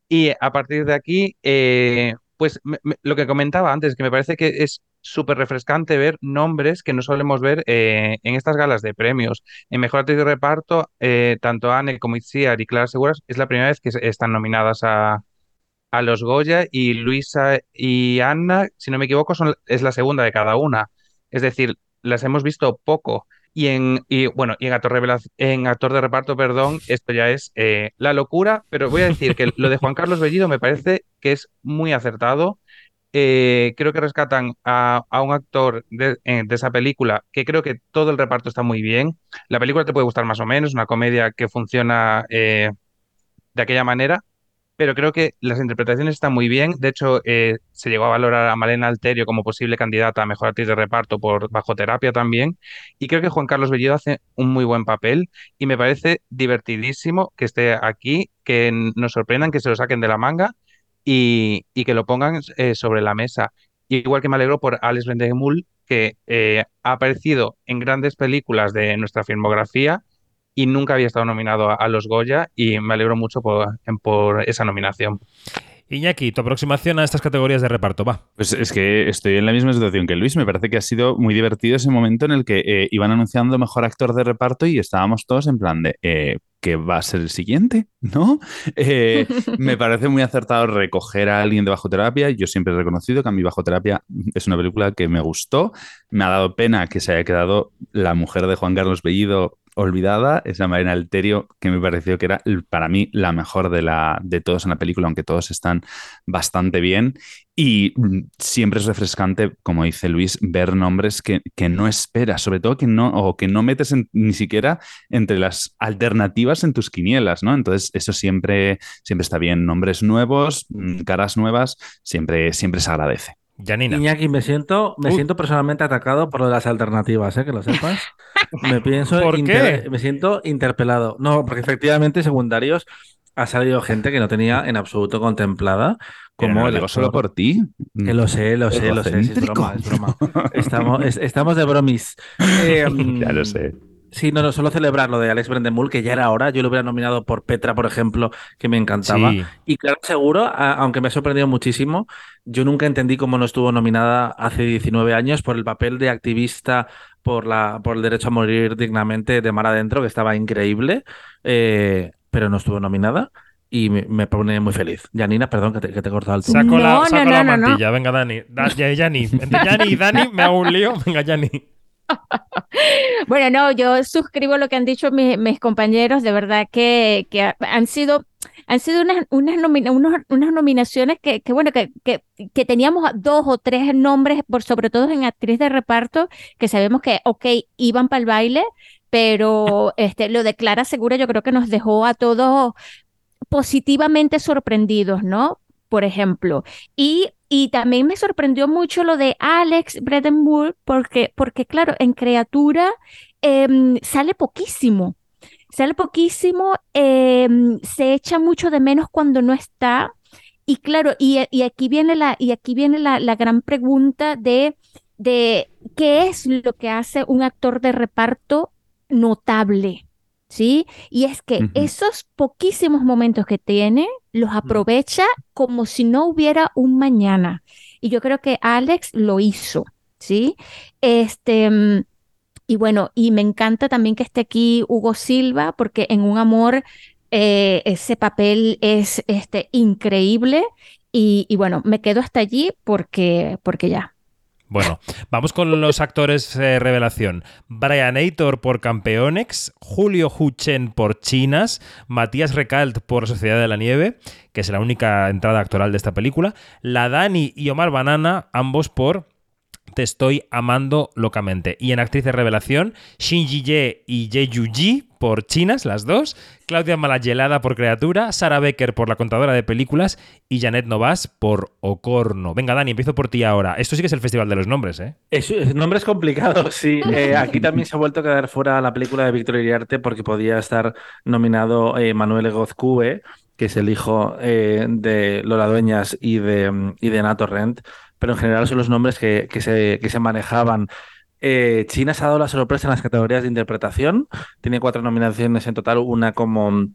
E: Y a partir de aquí, eh, pues me- me- lo que comentaba antes, que me parece que es súper refrescante ver nombres que no solemos ver eh, en estas galas de premios. En Mejor Actriz de Reparto, eh, tanto Anne como Itziar y Clara Seguras es la primera vez que están nominadas a, a los Goya y Luisa y Anna, si no me equivoco, son, es la segunda de cada una. Es decir, las hemos visto poco. Y en, y, bueno, y en actor, en actor de reparto, perdón, esto ya es eh, la locura, pero voy a decir que lo de Juan Carlos Bellido me parece que es muy acertado. Eh, creo que rescatan a, a un actor de, eh, de esa película que creo que todo el reparto está muy bien. La película te puede gustar más o menos, una comedia que funciona eh, de aquella manera, pero creo que las interpretaciones están muy bien. De hecho, eh, se llegó a valorar a Malena Alterio como posible candidata a mejor actriz de reparto por Bajo Terapia también. Y creo que Juan Carlos Bellido hace un muy buen papel y me parece divertidísimo que esté aquí, que nos sorprendan, que se lo saquen de la manga. Y, y que lo pongan eh, sobre la mesa. Igual que me alegro por Alex Brendemul, que eh, ha aparecido en grandes películas de nuestra filmografía y nunca había estado nominado a, los Goya y me alegro mucho por esa nominación.
A: Iñaki, tu aproximación a estas categorías de reparto, va.
F: Pues es que estoy en la misma situación que Luis. Me parece que ha sido muy divertido ese momento en el que eh, iban anunciando mejor actor de reparto y estábamos todos en plan de eh, ¿qué va a ser el siguiente? ¿No? Eh, me parece muy acertado recoger a alguien de bajo terapia. Yo siempre he reconocido que a mí bajo terapia es una película que me gustó. Me ha dado pena que se haya quedado la mujer de Juan Carlos Bellido olvidada, esa Marina Alterio, que me pareció que era para mí la mejor de, la, de todos en la película, aunque todos están bastante bien. Y mm, siempre es refrescante, como dice Luis, ver nombres que, que no esperas, sobre todo que no, o que no metes ni siquiera entre las alternativas en tus quinielas, ¿no? Entonces, eso siempre, siempre está bien. Nombres nuevos, mm, caras nuevas, siempre, siempre se agradece.
A: Janina.
C: Iñaki, me siento, me siento personalmente atacado por lo de las alternativas, ¿eh? que lo sepas. Me pienso
A: ¿Por qué?
C: me siento interpelado. No, porque efectivamente secundarios ha salido gente que no tenía en absoluto contemplada. Como
F: no lo
C: el
F: digo solo por ti.
C: Que lo sé, lo sé, lo sé. es broma, es broma. Estamos, es- estamos de bromis. Eh,
F: ya lo sé.
C: Sí, no, no, solo celebrar lo de Alex Brendemul, que ya era hora. Yo lo hubiera nominado por Petra, por ejemplo, que me encantaba.
A: Sí.
C: Y claro, seguro, a- aunque me ha sorprendido muchísimo, yo nunca entendí cómo no estuvo nominada hace 19 años por el papel de activista por, la, por el derecho a morir dignamente de Mar Adentro, que estaba increíble, eh, pero no estuvo nominada. Y me, me pone muy feliz. Janina, perdón que te, que te he cortado el turno.
A: Saco
D: No,
A: la,
D: no,
A: saco
D: no,
A: la
D: no, no.
A: mantilla. Venga, Dani. Da, ya- Yanni. Entre Yanni y Dani me hago un lío. Venga, Yanni.
D: Bueno, no, yo suscribo lo que han dicho mi- mis compañeros, de verdad que, que ha- han sido, han sido unas, unas, nomina- unos- unas nominaciones que, que bueno, que, que, que teníamos dos o tres nombres, por, sobre todo en actriz de reparto, que sabemos que, ok, iban para el baile, pero este, lo de Clara Segura yo creo que nos dejó a todos positivamente sorprendidos, ¿no? Por ejemplo. Y, y también me sorprendió mucho lo de Alex Bredenburg, porque, porque claro, en criatura em, sale poquísimo. Sale poquísimo, em, se echa mucho de menos cuando no está. Y claro, y, y aquí viene la, y aquí viene la, la gran pregunta de, de qué es lo que hace un actor de reparto notable. ¿Sí? Y es que esos poquísimos momentos que tiene, los aprovecha como si no hubiera un mañana. Y yo creo que Alex lo hizo, ¿sí? Este, mm, y bueno, y me encanta también que esté aquí Hugo Silva, porque en Un Amor eh, ese papel es este, increíble. Y, y bueno, me quedo hasta allí porque, porque ya.
A: Bueno, vamos con los actores eh, revelación. Brian Aitor por Campeonex, Julio Huchen por Chinas, Matías Recalt por Sociedad de la Nieve, que es la única entrada actoral de esta película, la Dani y Omar Banana, ambos por Te estoy amando locamente. Y en actriz de revelación, Shinji Ye y Ye Yuji por Chinas, las dos, Claudia Malayelada por Criatura, Sara Becker por La Contadora de Películas y Janet Novas por Ocorno. Venga, Dani, empiezo por ti ahora. Esto sí que es el Festival de los Nombres, ¿eh?
C: Es, es- nombres complicados, sí. Eh, aquí también se ha vuelto a quedar fuera la película de Víctor Iriarte porque podía estar nominado eh, Manuel Gozcue, que es el hijo eh, de Lola Dueñas y de, y de Nato Rent, pero en general son los nombres que, que se, que se manejaban. Eh, China se ha dado la sorpresa en las categorías de interpretación. Tiene cuatro nominaciones en total, una como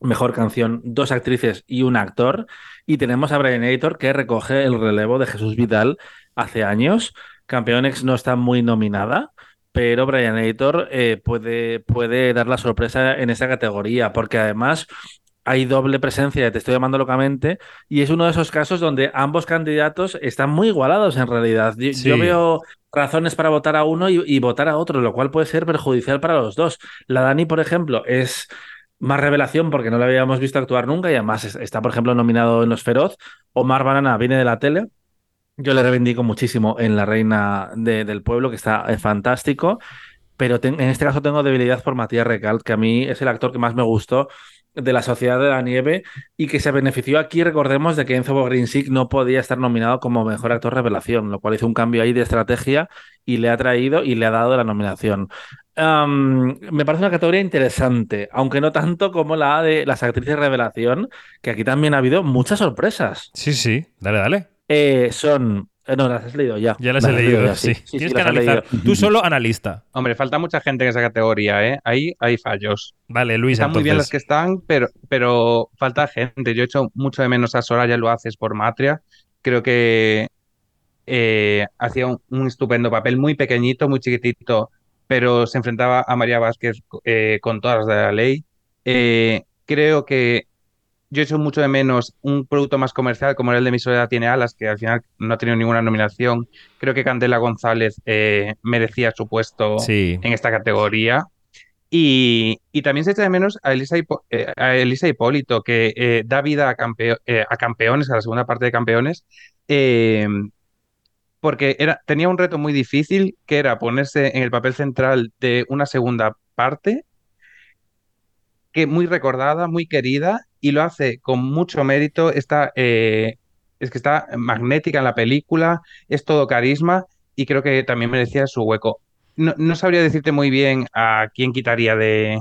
C: mejor canción, dos actrices y un actor. Y tenemos a Brian Aitor que recoge el relevo de Jesús Vidal hace años. Campeonex no está muy nominada, pero Brian Aitor eh, puede, puede dar la sorpresa en esa categoría, porque además hay doble presencia Te estoy llamando locamente, y es uno de esos casos donde ambos candidatos están muy igualados en realidad. Yo,
A: Sí.
C: yo veo razones para votar a uno y, y votar a otro, lo cual puede ser perjudicial para los dos. La Dani, por ejemplo, es más revelación porque no la habíamos visto actuar nunca y además es- está, por ejemplo, nominado en Los Feroz. Omar Banana viene de la tele. Yo le reivindico muchísimo en La Reina de- del Pueblo, que está eh, fantástico, pero en este caso tengo debilidad por Matías Recalt, que a mí es el actor que más me gustó de la Sociedad de la Nieve y que se benefició aquí, recordemos, de que Enzo Bogrinsic no podía estar nominado como mejor actor revelación, lo cual hizo un cambio ahí de estrategia y le ha traído y le ha dado la nominación. Um, me parece una categoría interesante, aunque no tanto como la de las actrices revelación, que aquí también ha habido muchas sorpresas.
A: Sí, sí, dale, dale.
C: Eh, son. Eh, no, las has leído ya.
A: Ya las he leído,
C: ya,
A: sí.
C: sí, sí,
A: Tienes
C: sí,
A: que
C: las
A: analizar. Tú solo analista.
E: Hombre, falta mucha gente en esa categoría, ¿eh? Ahí hay fallos.
A: Vale, Luis,
E: Están muy bien los
A: entonces.
E: que están, pero, pero falta gente. Yo he hecho mucho de menos a Soraya lo haces por Matria. Creo que eh, hacía un, un estupendo papel, muy pequeñito, muy chiquitito, pero se enfrentaba a María Vázquez eh, con todas las de la ley. Eh, creo que yo he hecho mucho de menos un producto más comercial como era el de Mi Soledad Tiene Alas, que al final no ha tenido ninguna nominación. Creo que Candela González eh, merecía su puesto
A: Sí.
E: en esta categoría. Y, y también se echa de menos a Elisa, Hipo- eh, a Elisa Hipólito, que eh, da vida a, campeo- eh, a campeones, a la segunda parte de campeones, eh, porque era, tenía un reto muy difícil, que era ponerse en el papel central de una segunda parte, que muy recordada, muy querida, y lo hace con mucho mérito. Está, eh, es que está magnética en la película, es todo carisma, y creo que también merecía su hueco. No, no sabría decirte muy bien a quién quitaría de,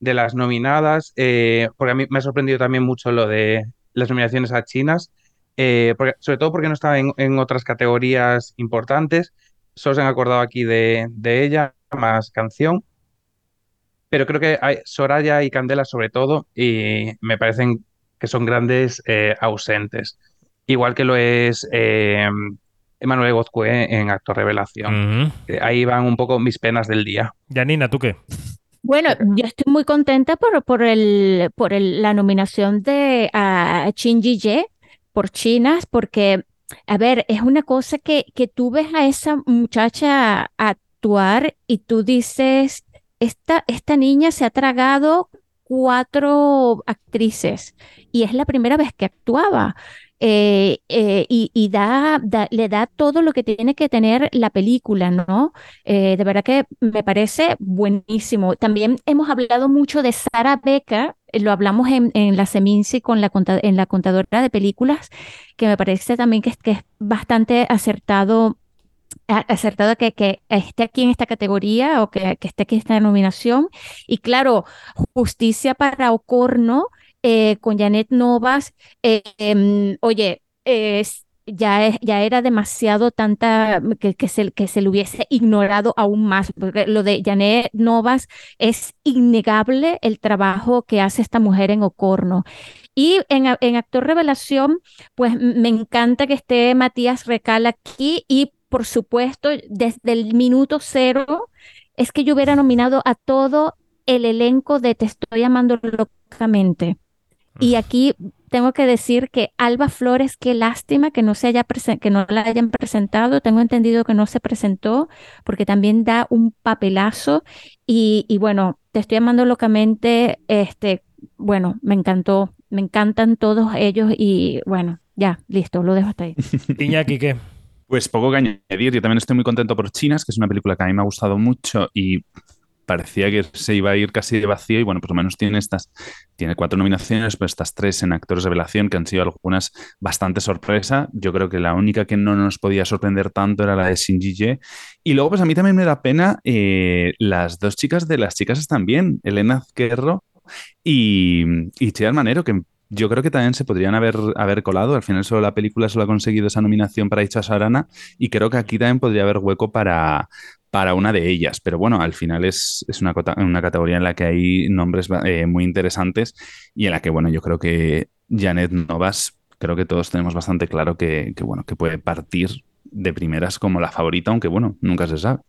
E: de las nominadas, eh, porque a mí me ha sorprendido también mucho lo de las nominaciones a chinas, eh, sobre todo porque no estaba en, en otras categorías importantes, solo se han acordado aquí de, de ella, más canción, pero creo que hay Soraya y Candela sobre todo, y me parecen que son grandes eh, ausentes, igual que lo es eh, Emanuel Gozcue en Actor Revelación. Ahí van un poco mis penas del día.
A: Janina, ¿tú qué?
D: Bueno, yo estoy muy contenta por, por, el, por el- la nominación de a Chin Ye por Chinas, porque, a ver, es una cosa que, que tú ves a esa muchacha actuar y tú dices, esta, esta niña se ha tragado cuatro actrices y es la primera vez que actuaba. eh, eh, y y da, le da todo lo que tiene que tener la película, ¿no? Eh, de verdad que me parece buenísimo. También hemos hablado mucho de Sara Becker, eh, lo hablamos en, en la Seminci con la, en la contadora de películas, que me parece también que que es bastante acertado, acertado que, que esté aquí en esta categoría o que, que esté aquí en esta nominación. Y claro, justicia para Ocorno eh, con Janet Novas. eh, em, oye, ya, es- ya era demasiado tanta que, que se, que se le hubiese ignorado aún más, porque lo de Janet Novas es innegable el trabajo que hace esta mujer en Ocorno. Y en, en Actor Revelación, pues me encanta que esté Matías Recal aquí y por supuesto, desde el minuto cero, es que yo hubiera nominado a todo el elenco de Te estoy amando locamente. Y aquí tengo que decir que Alba Flores, qué lástima que no se haya que no la hayan presentado. Tengo entendido que no se presentó porque también da un papelazo. Y, y bueno, te estoy amando locamente. Este, bueno, me encantó. Me encantan todos ellos. Y bueno, ya, listo, lo dejo hasta ahí.
A: Iñaki, ¿qué?
F: Pues poco que añadir. Yo también estoy muy contento por Chinas, que es una película que a mí me ha gustado mucho y parecía que se iba a ir casi de vacío y bueno, por lo menos tiene estas, tiene cuatro nominaciones, pues estas tres en actores revelación que han sido algunas bastante sorpresa. Yo creo que la única que no nos podía sorprender tanto era la de Shinji Ye. Y luego pues a mí también me da pena eh, las dos chicas de las chicas están bien, Elena Azquerro y, y Chiar Manero, que yo creo que también se podrían haber, haber colado. Al final solo la película solo ha conseguido esa nominación para Icha Sarana y creo que aquí también podría haber hueco para, para una de ellas. Pero bueno, al final es, es una, una categoría en la que hay nombres eh, muy interesantes y en la que, bueno, yo creo que Janet Novas, creo que todos tenemos bastante claro que, bueno, que puede partir de primeras como la favorita, aunque bueno, nunca se sabe.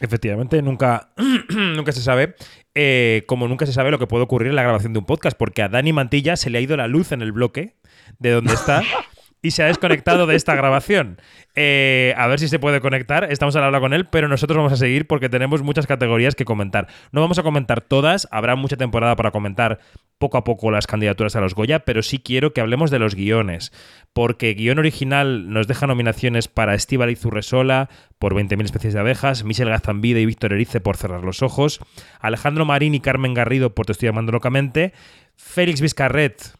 A: Efectivamente, nunca, nunca se sabe, eh, como nunca se sabe lo que puede ocurrir en la grabación de un podcast, porque a Dani Mantilla se le ha ido la luz en el bloque de donde está y se ha desconectado de esta grabación. Eh, a ver si se puede conectar. Estamos al habla con él, pero nosotros vamos a seguir porque tenemos muchas categorías que comentar. No vamos a comentar todas, habrá mucha temporada para comentar poco a poco las candidaturas a los Goya, pero sí quiero que hablemos de los guiones, porque guion original nos deja nominaciones para Estíbal Zurresola por 20.000 especies de abejas, Michel Gazambide y Víctor Erice por Cerrar los ojos, Alejandro Marín y Carmen Garrido por Te estoy llamando locamente, Félix Vizcarret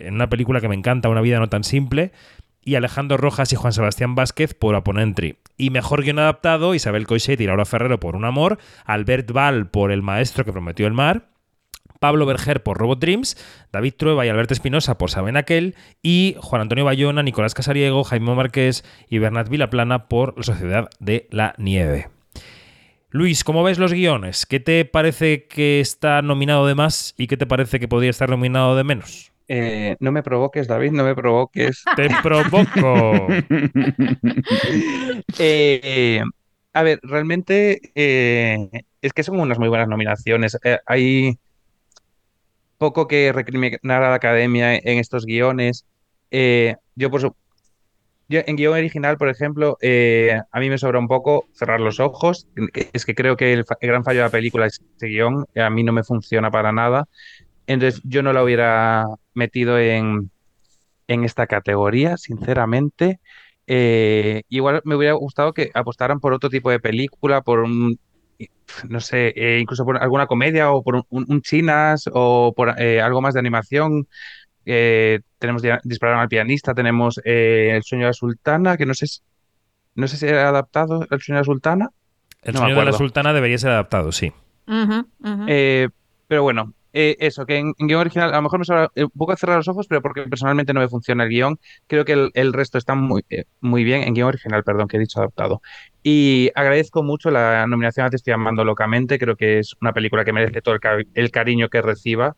A: en una película que me encanta, Una vida no tan simple, y Alejandro Rojas y Juan Sebastián Vázquez por Aponentry. Y mejor guion adaptado, Isabel Coixet y Laura Ferrero por Un Amor, Albert Val por El Maestro que prometió el mar, Pablo Berger por Robot Dreams, David Trueba y Alberto Espinosa por Saben Aquel, y Juan Antonio Bayona, Nicolás Casariego, Jaime Márquez y Bernat Vilaplana por La Sociedad de la Nieve. Luis, ¿cómo ves los guiones? ¿Qué te parece que está nominado de más y qué te parece que podría estar nominado de menos?
E: Eh, no me provoques, David, no me provoques.
A: Te provoco.
E: Eh, a ver, realmente eh, es que son unas muy buenas nominaciones. Hay poco que recriminar a la academia en estos guiones. Yo, por su- yo en guion original, por ejemplo, a mí me sobra un poco cerrar los ojos. Es que creo que el, fa- el gran fallo de la película es ese guion. A mí no me funciona para nada. Entonces, yo no la hubiera metido en, en esta categoría, sinceramente. Eh, igual me hubiera gustado que apostaran por otro tipo de película, por un, no sé, eh, incluso por alguna comedia o por un, un- chinas o por eh, algo más de animación. Eh, tenemos Dispararon al pianista, tenemos eh, El sueño de la sultana, que no sé, si- no sé si era adaptado El sueño de la sultana.
A: El
E: No
A: sueño de la sultana debería ser adaptado, sí.
E: Eh, pero bueno, eh, eso, que en, en guion original a lo mejor me sobra eh, un poco cerrar los ojos, pero porque personalmente no me funciona el guion. Creo que el, resto está muy, eh, muy bien, en guion original, perdón, que he dicho adaptado. Y agradezco mucho la nominación a Te estoy amando locamente. Creo que es una película que merece todo el cariño que reciba.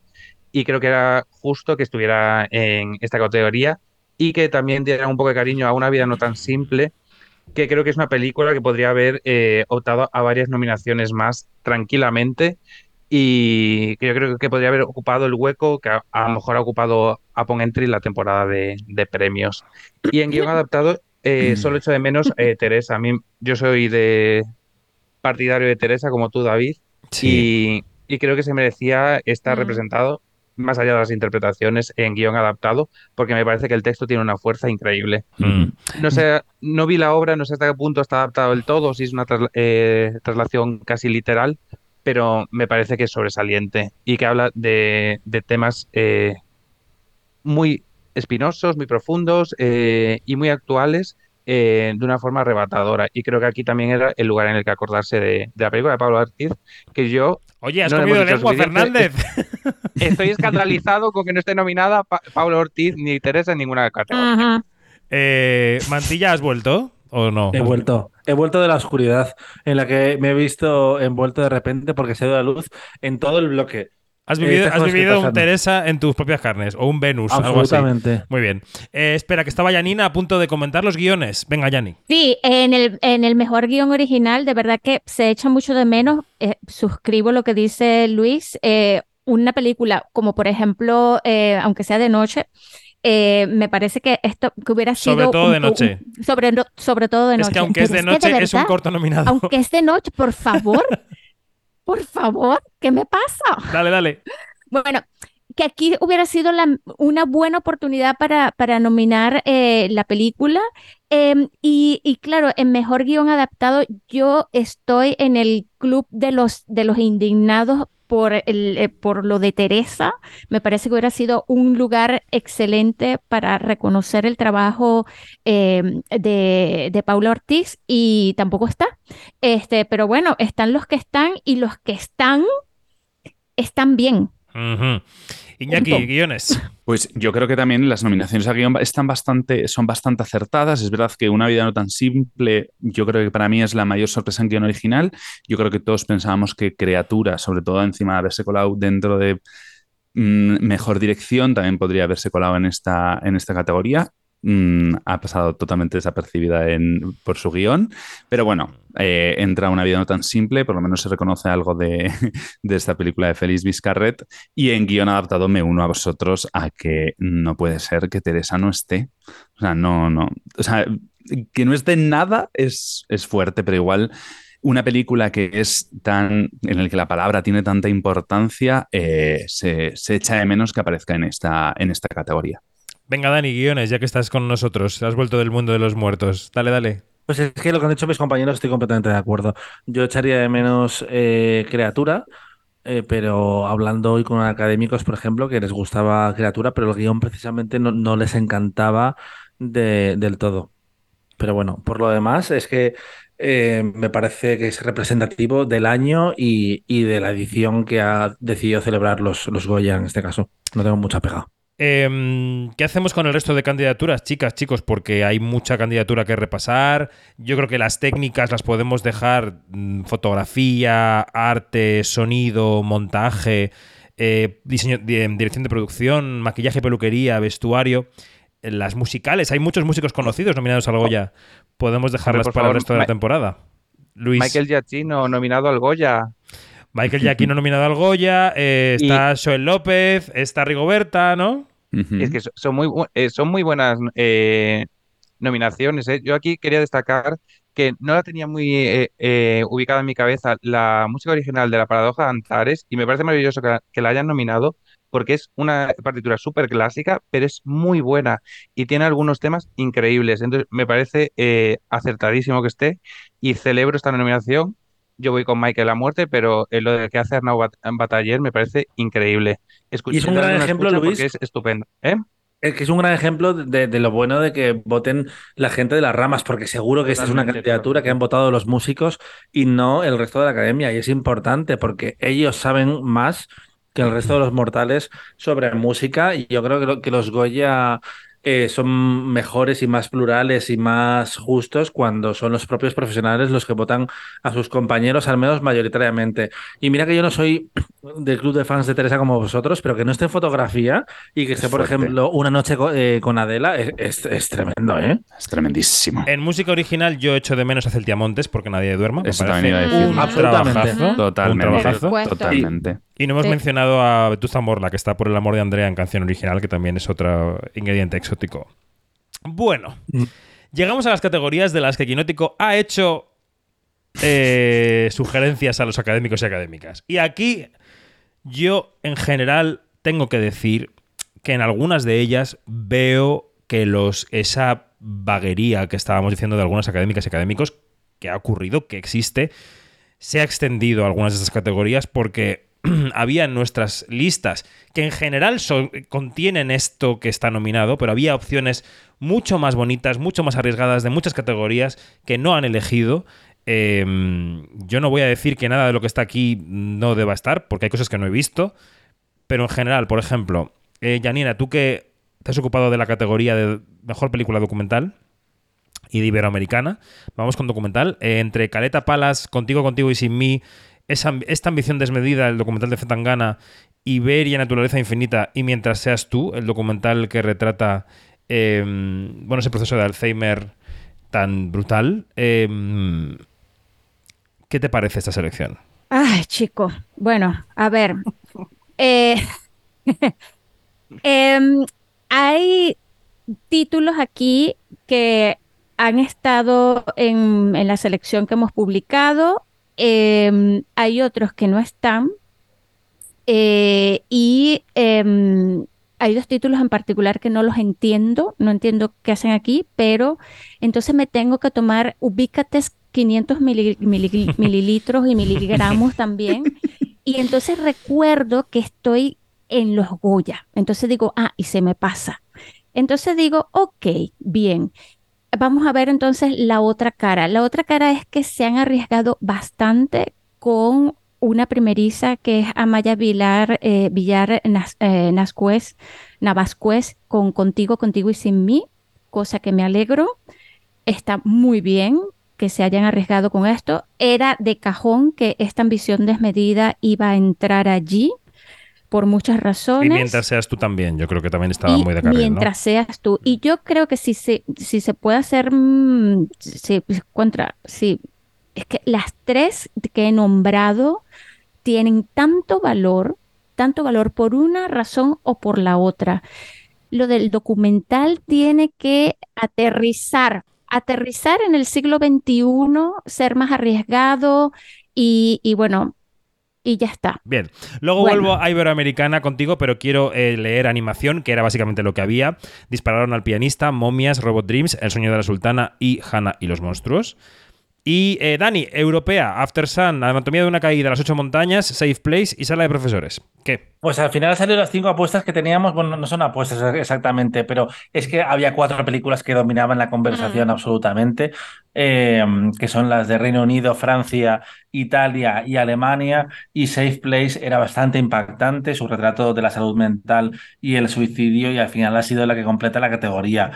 E: Y creo que era justo que estuviera en esta categoría y que también diera un poco de cariño a una vida no tan simple que creo que es una película que podría haber eh, optado a varias nominaciones más tranquilamente y que yo creo que podría haber ocupado el hueco que a, a lo mejor ha ocupado Upon Entry la temporada de, de premios. Y en guion adaptado eh, solo echo de menos eh, Teresa. A mí, yo soy de partidario de Teresa como tú, David, y, y creo que se merecía estar
D: Mm.
E: representado más allá de las interpretaciones en guion adaptado, porque me parece que el texto tiene una fuerza increíble.
A: Mm.
E: No sé, no vi la obra, no sé hasta qué punto está adaptado del todo, si es una trasla- eh, traslación casi literal, pero me parece que es sobresaliente y que habla de, de temas eh, muy espinosos, muy profundos eh, y muy actuales eh, de una forma arrebatadora. Y creo que aquí también era el lugar en el que acordarse de, de la película de Pablo Ortiz, que yo...
A: Oye, has
E: no
A: comido lengua,
E: suficiente.
A: Fernández.
E: Estoy escandalizado con que no esté nominada Pa- Pablo Ortiz ni Teresa en ninguna categoría.
A: Eh, Mantilla, ¿has vuelto o no?
C: He vuelto, he vuelto de la oscuridad en la que me he visto envuelto de repente porque se ha ido la luz en todo el bloque.
A: Has
C: Eh,
A: vivido, has vivido un. Teresa en tus propias carnes o un Venus, algo así.
C: Absolutamente.
A: Muy bien. Eh, espera, que estaba Yanina a punto de comentar los guiones. Venga, Yani.
D: Sí, en el, en el mejor guion original, de verdad que se echa mucho de menos. eh, suscribo lo que dice Luis. eh, una película como, por ejemplo, eh, aunque sea de noche, eh, me parece que esto que hubiera sido.
A: Sobre todo
D: un-
A: de noche.
D: un- sobre, no- sobre todo de
A: Es
D: noche.
A: que aunque es
D: Pero
A: de
D: que
A: noche, es un corto nominado.
D: Aunque es de noche, por favor. por favor, ¿qué me pasa?
A: Dale, dale.
D: Bueno, que aquí hubiera sido la- una buena oportunidad para, para nominar eh, la película. Em, y, y claro, en mejor guion adaptado, yo estoy en el club de los, de los indignados por, el, eh, por lo de Teresa. Me parece que hubiera sido un lugar excelente para reconocer el trabajo em, de, de Ortiz y tampoco está. Este, pero bueno, están los que están y los que están están bien.
A: Iñaki,
D: Punto.
A: guiones.
F: Pues yo creo que también las nominaciones a guion están bastante, son bastante acertadas. Es verdad que Una vida no tan simple, yo creo que para mí es la mayor sorpresa en guion original. Yo creo que todos pensábamos que Criatura, sobre todo encima de haberse colado dentro de mm, mejor dirección, también podría haberse colado en esta, en esta categoría. Mm, ha pasado totalmente desapercibida por su guion. Pero bueno, eh, entra una vida no tan simple, por lo menos se reconoce algo de, esta película de Félix Vizcarret. Y en guion adaptado me uno a vosotros a que no puede ser que Teresa no esté. O sea, no, no. O sea, que no esté nada es, es fuerte, pero igual una película que es tan. en el que la palabra tiene tanta importancia, eh, se, se echa de menos que aparezca en esta, en esta categoría.
A: Venga, Dani, guiones, ya que estás con nosotros. Has vuelto del mundo de los muertos. Dale, dale.
C: Pues es que lo que han dicho mis compañeros estoy completamente de acuerdo. Yo echaría de menos eh, criatura, eh, pero hablando hoy con académicos, por ejemplo, que les gustaba criatura, pero el guion precisamente no, les encantaba de- del todo. Pero bueno, por lo demás, es que eh, me parece que es representativo del año y, y de la edición que ha decidido celebrar los, los Goya en este caso. No tengo mucha pega.
A: Em, ¿Qué hacemos con el resto de candidaturas, chicas, chicos? Porque hay mucha candidatura que repasar. Yo creo que las técnicas las podemos dejar mm, fotografía, arte, sonido, montaje, eh, diseño, di- em, dirección de producción, maquillaje, peluquería, vestuario. Eh, Las musicales, hay muchos músicos conocidos nominados al Goya. Podemos dejarlas para el resto de la temporada. Luis.
E: Michael Giacchino, nominado al Goya.
A: Michael Giacchino nominado al Goya, eh, está Joel López, está Rigoberta, ¿no?
E: Es que so- son muy, eh, son muy buenas eh, nominaciones. ¿eh? Yo aquí quería destacar que no la tenía muy eh, eh, ubicada en mi cabeza la música original de La Paradoja de Antares y me parece maravilloso que la, que la hayan nominado porque es una partitura súper clásica, pero es muy buena y tiene algunos temas increíbles. Entonces me parece eh, acertadísimo que esté y celebro esta nominación. Yo voy con Michael a muerte, pero eh, lo de que hace Arnau Bat- Bataller me parece increíble.
C: Y es un gran ejemplo, Luis.
E: es estupendo. ¿eh?
C: Es que es un gran ejemplo de, de lo bueno de que voten la gente de las ramas, porque seguro que esta es una candidatura que han votado los músicos y no el resto de la academia. Y es importante porque ellos saben más que el resto de los mortales sobre música. Y yo creo que, lo- que los Goya eh, son mejores y más plurales y más justos cuando son los propios profesionales los que votan a sus compañeros, al menos mayoritariamente. Y mira que yo no soy del club de fans de Teresa como vosotros, pero que no esté en fotografía y que esté, por
F: fuerte.
C: ejemplo, una noche co- eh, con Adela es, es- es tremendo, ¿eh?
F: Es tremendísimo.
A: En música original yo echo de menos a Celtiamontes porque nadie duerma. Me
F: Eso
A: parece
F: también iba a decir.
A: un
C: Absolutamente.
A: trabajazo.
F: Totalmente.
A: Un trabajazo.
F: Totalmente.
A: Y no hemos
D: Sí.
A: mencionado a Vetusta Morla, que está por el amor de Andrea en canción original, que también es otro ingrediente exótico. Bueno, llegamos a las categorías de las que Quinótico ha hecho eh, sugerencias a los académicos y académicas. Y aquí yo, en general, tengo que decir que en algunas de ellas veo que los, esa vaguería que estábamos diciendo de algunas académicas y académicos, que ha ocurrido, que existe, se ha extendido a algunas de estas categorías porque había en nuestras listas que en general son- contienen esto que está nominado, pero había opciones mucho más bonitas, mucho más arriesgadas de muchas categorías que no han elegido. Eh, yo no voy a decir que nada de lo que está aquí no deba estar, porque hay cosas que no he visto, pero en general, por ejemplo, eh, Janina, tú que te has ocupado de la categoría de mejor película documental, y de Iberoamericana. Vamos con documental. Eh, entre Caleta Palas, Contigo, Contigo y Sin mí, esta ambición desmedida, el documental de Zetangana, Iberia, Naturaleza Infinita y Mientras seas tú, el documental que retrata eh, bueno, ese proceso de Alzheimer tan brutal. Eh, ¿Qué te parece esta selección?
D: Ay, chico. Bueno, a ver. Eh, em, hay títulos aquí que han estado en la selección que hemos publicado. Em, hay otros que no están. Eh, y em, hay dos títulos en particular que no los entiendo, no entiendo qué hacen aquí, pero entonces me tengo que tomar ubícates 500 mili- mili- mililitros y miligramos también. Y entonces recuerdo que estoy en los Goya. Entonces digo, ah, y se me pasa. Entonces digo, ok, bien. Vamos a ver entonces la otra cara. La otra cara es que se han arriesgado bastante con una primeriza que es Amaya Vilar, eh, Villar Nas- eh, con Contigo, Contigo y Sin mí, cosa que me alegro. Está muy bien que se hayan arriesgado con esto. Era de cajón que esta ambición desmedida iba a entrar allí por muchas
A: Y
D: razones.
A: mientras seas tú también, yo creo que también estaba
D: y
A: muy de carril, ¿no?
D: mientras seas tú. Y yo creo que si se, si se puede hacer mm, contra, sí, es que las tres que he nombrado tienen tanto valor, tanto valor por una razón o por la otra. Lo del documental tiene que aterrizar, aterrizar en el siglo XXI, ser más arriesgado y, y bueno, y ya está.
A: Bien, luego
D: Bueno.
A: vuelvo a Iberoamericana contigo, pero quiero eh, leer animación, que era básicamente lo que había. Dispararon al pianista, momias, Robot Dreams, El sueño de la sultana y Hannah y los monstruos. Y eh, Dani, europea, After Sun, Anatomía de una caída, Las ocho montañas, Safe Place y Sala de profesores. ¿Qué?
C: Pues al final han salido las cinco apuestas que teníamos. Bueno, no son apuestas exactamente, pero es que había cuatro películas que dominaban la conversación absolutamente, eh, que son las de Reino Unido, Francia, Italia y Alemania. Y Safe Place era bastante impactante, su retrato de la salud mental y el suicidio, y al final ha sido la que completa la categoría.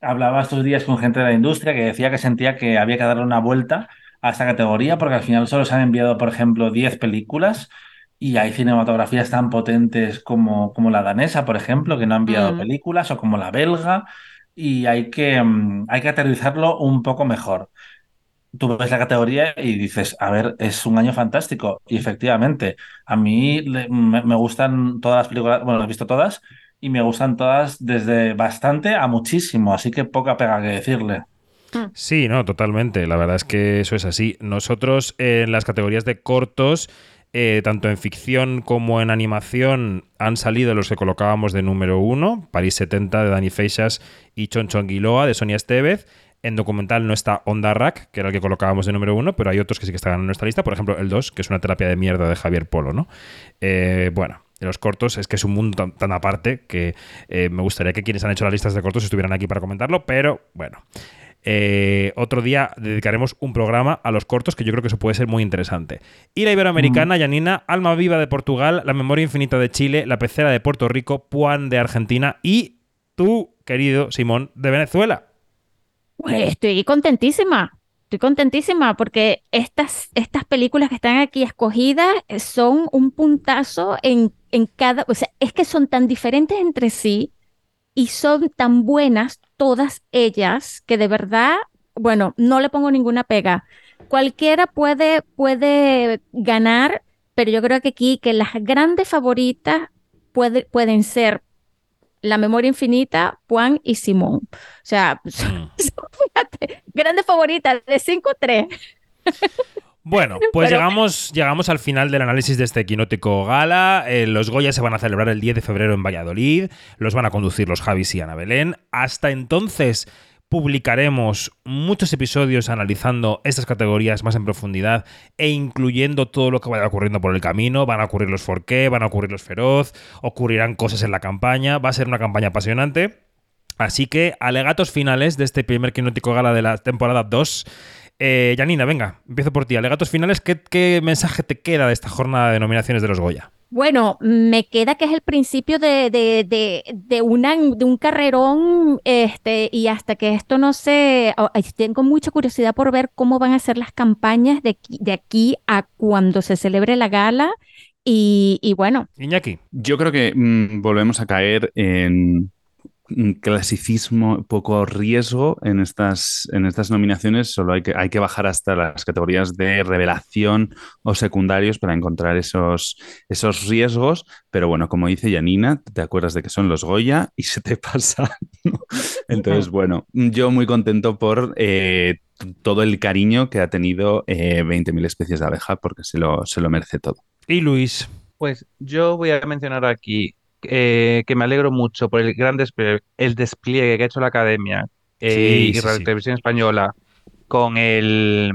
C: Hablaba estos días con gente de la industria que decía que sentía que había que darle una vuelta a esta categoría porque al final solo se han enviado, por ejemplo, 10 películas y hay cinematografías tan potentes como, como la danesa, por ejemplo, que no ha enviado
G: Mm.
C: películas, o como la belga, y hay que, mm, hay que aterrizarlo un poco mejor. Tú ves la categoría y dices, a ver, es un año fantástico. Y efectivamente, a mí me, me gustan todas las películas, bueno, las he visto todas, y me gustan todas desde bastante a muchísimo, así que poca pega que decirle.
A: Sí, no, totalmente. La verdad es que eso es así. Nosotros eh, en las categorías de cortos, eh, tanto en ficción como en animación, han salido los que colocábamos de número uno, París 70 de Dani Feixas y Chonchonguiloa de Sonia Estevez. En documental no está Onda Rack, que era el que colocábamos de número uno, pero hay otros que sí que están en nuestra lista. Por ejemplo, el 2, que es una terapia de mierda de Javier Polo, ¿no? Eh, bueno, de los cortos es que es un mundo tan, tan aparte que eh, me gustaría que quienes han hecho las listas de cortos estuvieran aquí para comentarlo, pero bueno. Eh, otro día dedicaremos un programa a los cortos que yo creo que eso puede ser muy interesante. Y la Iberoamericana, Yanina, Alma Viva de Portugal, La Memoria Infinita de Chile, La Pecera de Puerto Rico, Puan de Argentina y tú, querido Simón, de Venezuela.
D: Pues estoy contentísima. Estoy contentísima porque estas, estas películas que están aquí escogidas eh, son un puntazo en, en cada, o sea, es que son tan diferentes entre sí y son tan buenas todas ellas que de verdad, bueno, no le pongo ninguna pega. Cualquiera puede, puede ganar, pero yo creo que aquí que las grandes favoritas puede- pueden ser La Memoria Infinita, Juan y Simón. O sea, son- fíjate, grandes favoritas de 5-3.
A: Bueno, pues
D: Pero-
A: llegamos, llegamos al final del análisis de este quinótico gala. Eh, los Goya se van a celebrar el 10 de febrero en Valladolid. Los van a conducir los Javis y Ana Belén. Hasta entonces publicaremos muchos episodios analizando estas categorías más en profundidad e incluyendo todo lo que vaya ocurriendo por el camino. Van a ocurrir los Forqué, van a ocurrir los Feroz, ocurrirán cosas en la campaña. Va a ser una campaña apasionante. Así que, alegatos finales de este primer quinótico gala de la temporada 2. Eh, Janina, venga, empiezo por ti. Alegatos finales, ¿qué, qué mensaje te queda de esta jornada de nominaciones de los Goya?
D: Bueno, me queda que es el principio de, de, de, de, una, de un carrerón, este, y hasta que esto no se... oh, Tengo mucha curiosidad por ver cómo van a ser las campañas de aquí, de aquí a cuando se celebre la gala. Y, y bueno,
A: Iñaki.
F: Yo creo que mm, volvemos a caer en clasicismo, poco riesgo en estas, en estas nominaciones. Solo hay que, hay que bajar hasta las categorías de revelación o secundarios para encontrar esos, esos riesgos. Pero bueno, como dice Janina, te acuerdas de que son los Goya y se te pasa. ¿no? Entonces, bueno, yo muy contento por eh, todo el cariño que ha tenido eh, 20.000 especies de abeja porque se lo, se lo merece todo.
A: Y Luis.
E: Pues yo voy a mencionar aquí eh, que me alegro mucho por el gran despliegue, el despliegue que ha hecho la Academia eh,
A: Sí,
E: y Radio
A: sí.
E: Televisión Española con el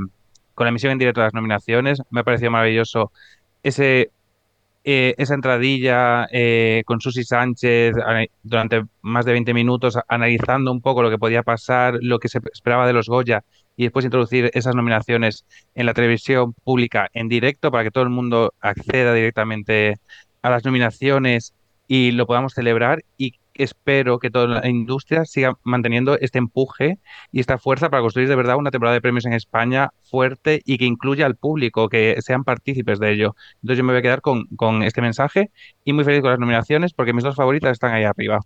E: con la emisión en directo de las nominaciones. Me ha parecido maravilloso ese eh, esa entradilla con Susi Sánchez durante más de 20 minutos analizando un poco lo que podía pasar, lo que se esperaba de los Goya y después introducir esas nominaciones en la televisión pública en directo para que todo el mundo acceda directamente a las nominaciones y lo podamos celebrar y espero que toda la industria siga manteniendo este empuje y esta fuerza para construir de verdad una temporada de premios en España fuerte y que incluya al público, que sean partícipes de ello. Entonces yo me voy a quedar con, con este mensaje y muy feliz con las nominaciones porque mis dos favoritas están ahí arriba.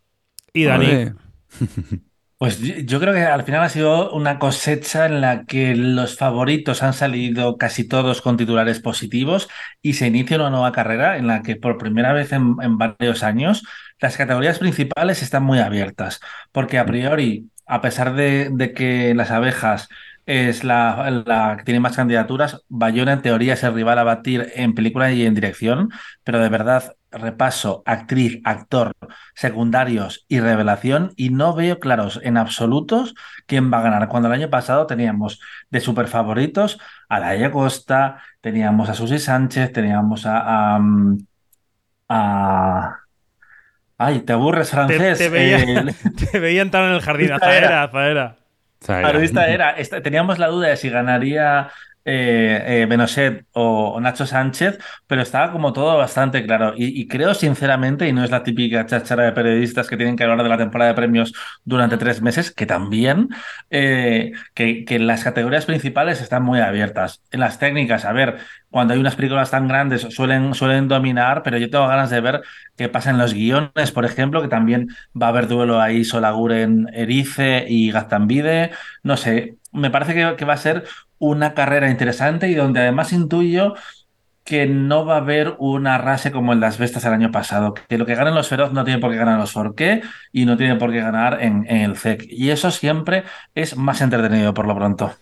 A: Y Dani.
C: Pues yo creo que al final ha sido una cosecha en la que los favoritos han salido casi todos con titulares positivos y se inicia una nueva carrera en la que por primera vez en, varios años las categorías principales están muy abiertas, porque a priori, a pesar de, de que las abejas es la, la que tiene más candidaturas, Bayona en teoría es el rival a batir en película y en dirección, pero de verdad repaso actriz, actor, secundarios y revelación y no veo claros en absolutos quién va a ganar. Cuando el año pasado teníamos de super favoritos a Laia Costa, teníamos a Susi Sánchez, teníamos a... a, mm, a- Ay, te aburres francés.
A: te veía,
C: Eh,
A: te veía entrar en el jardín.
C: Esta
A: Azaera,
C: era.
A: Azaera.
C: Claro, esta era. esta- teníamos la duda de si ganaría eh, eh, o, Nacho Sánchez, pero estaba como todo bastante claro. Y, creo sinceramente, y no es la típica cháchara de periodistas que tienen que hablar de la temporada de premios durante tres meses, que también, eh, que, las categorías principales están muy abiertas. En las técnicas, a ver, cuando hay unas películas tan grandes suelen, suelen dominar, pero yo tengo ganas de ver qué pasa en los guiones, por ejemplo, que también va a haber duelo ahí Solaguren Erice y Gaztambide. No sé, me parece que va a ser una carrera interesante y donde además intuyo que no va a haber un arrase como en las bestas el año pasado, que lo que ganan los feroz no tiene por qué ganar los Forqué y no tiene por qué ganar en, el CEC. Y eso siempre es más entretenido por lo pronto.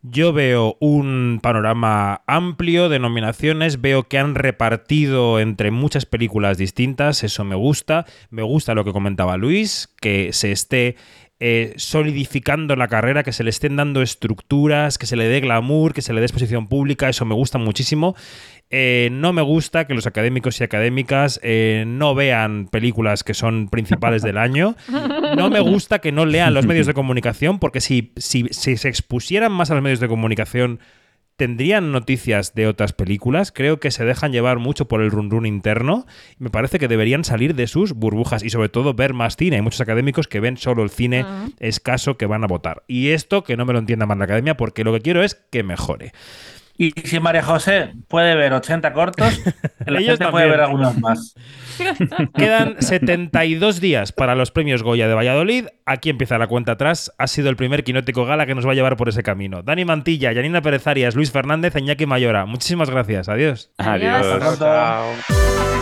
A: Yo veo un panorama amplio de nominaciones, veo que han repartido entre muchas películas distintas, eso me gusta, me gusta lo que comentaba Luis, que se esté eh, solidificando la carrera, que se le estén dando estructuras, que se le dé glamour, que se le dé exposición pública, eso me gusta muchísimo. Eh, no me gusta que los académicos y académicas eh, no vean películas que son principales del año. No me gusta que no lean los medios de comunicación, porque si, si, si se expusieran más a los medios de comunicación, tendrían noticias de otras películas. Creo que se dejan llevar mucho por el run run interno. Me parece que deberían salir de sus burbujas y sobre todo ver más cine. Hay muchos académicos que ven solo el cine escaso que van a votar. Y esto que no me lo entienda más la academia porque lo que quiero es que mejore.
C: Y si María José puede ver 80 cortos, la
A: Ellos
C: gente puede ver algunos más.
A: Quedan 72 días para los premios Goya de Valladolid. Aquí empieza la cuenta atrás. Ha sido el primer quinótico gala que nos va a llevar por ese camino. Dani Mantilla, Yanina Pérez Arias, Luis Fernández, Iñaki Mayora. Muchísimas gracias. Adiós.
E: Adiós.
C: Hasta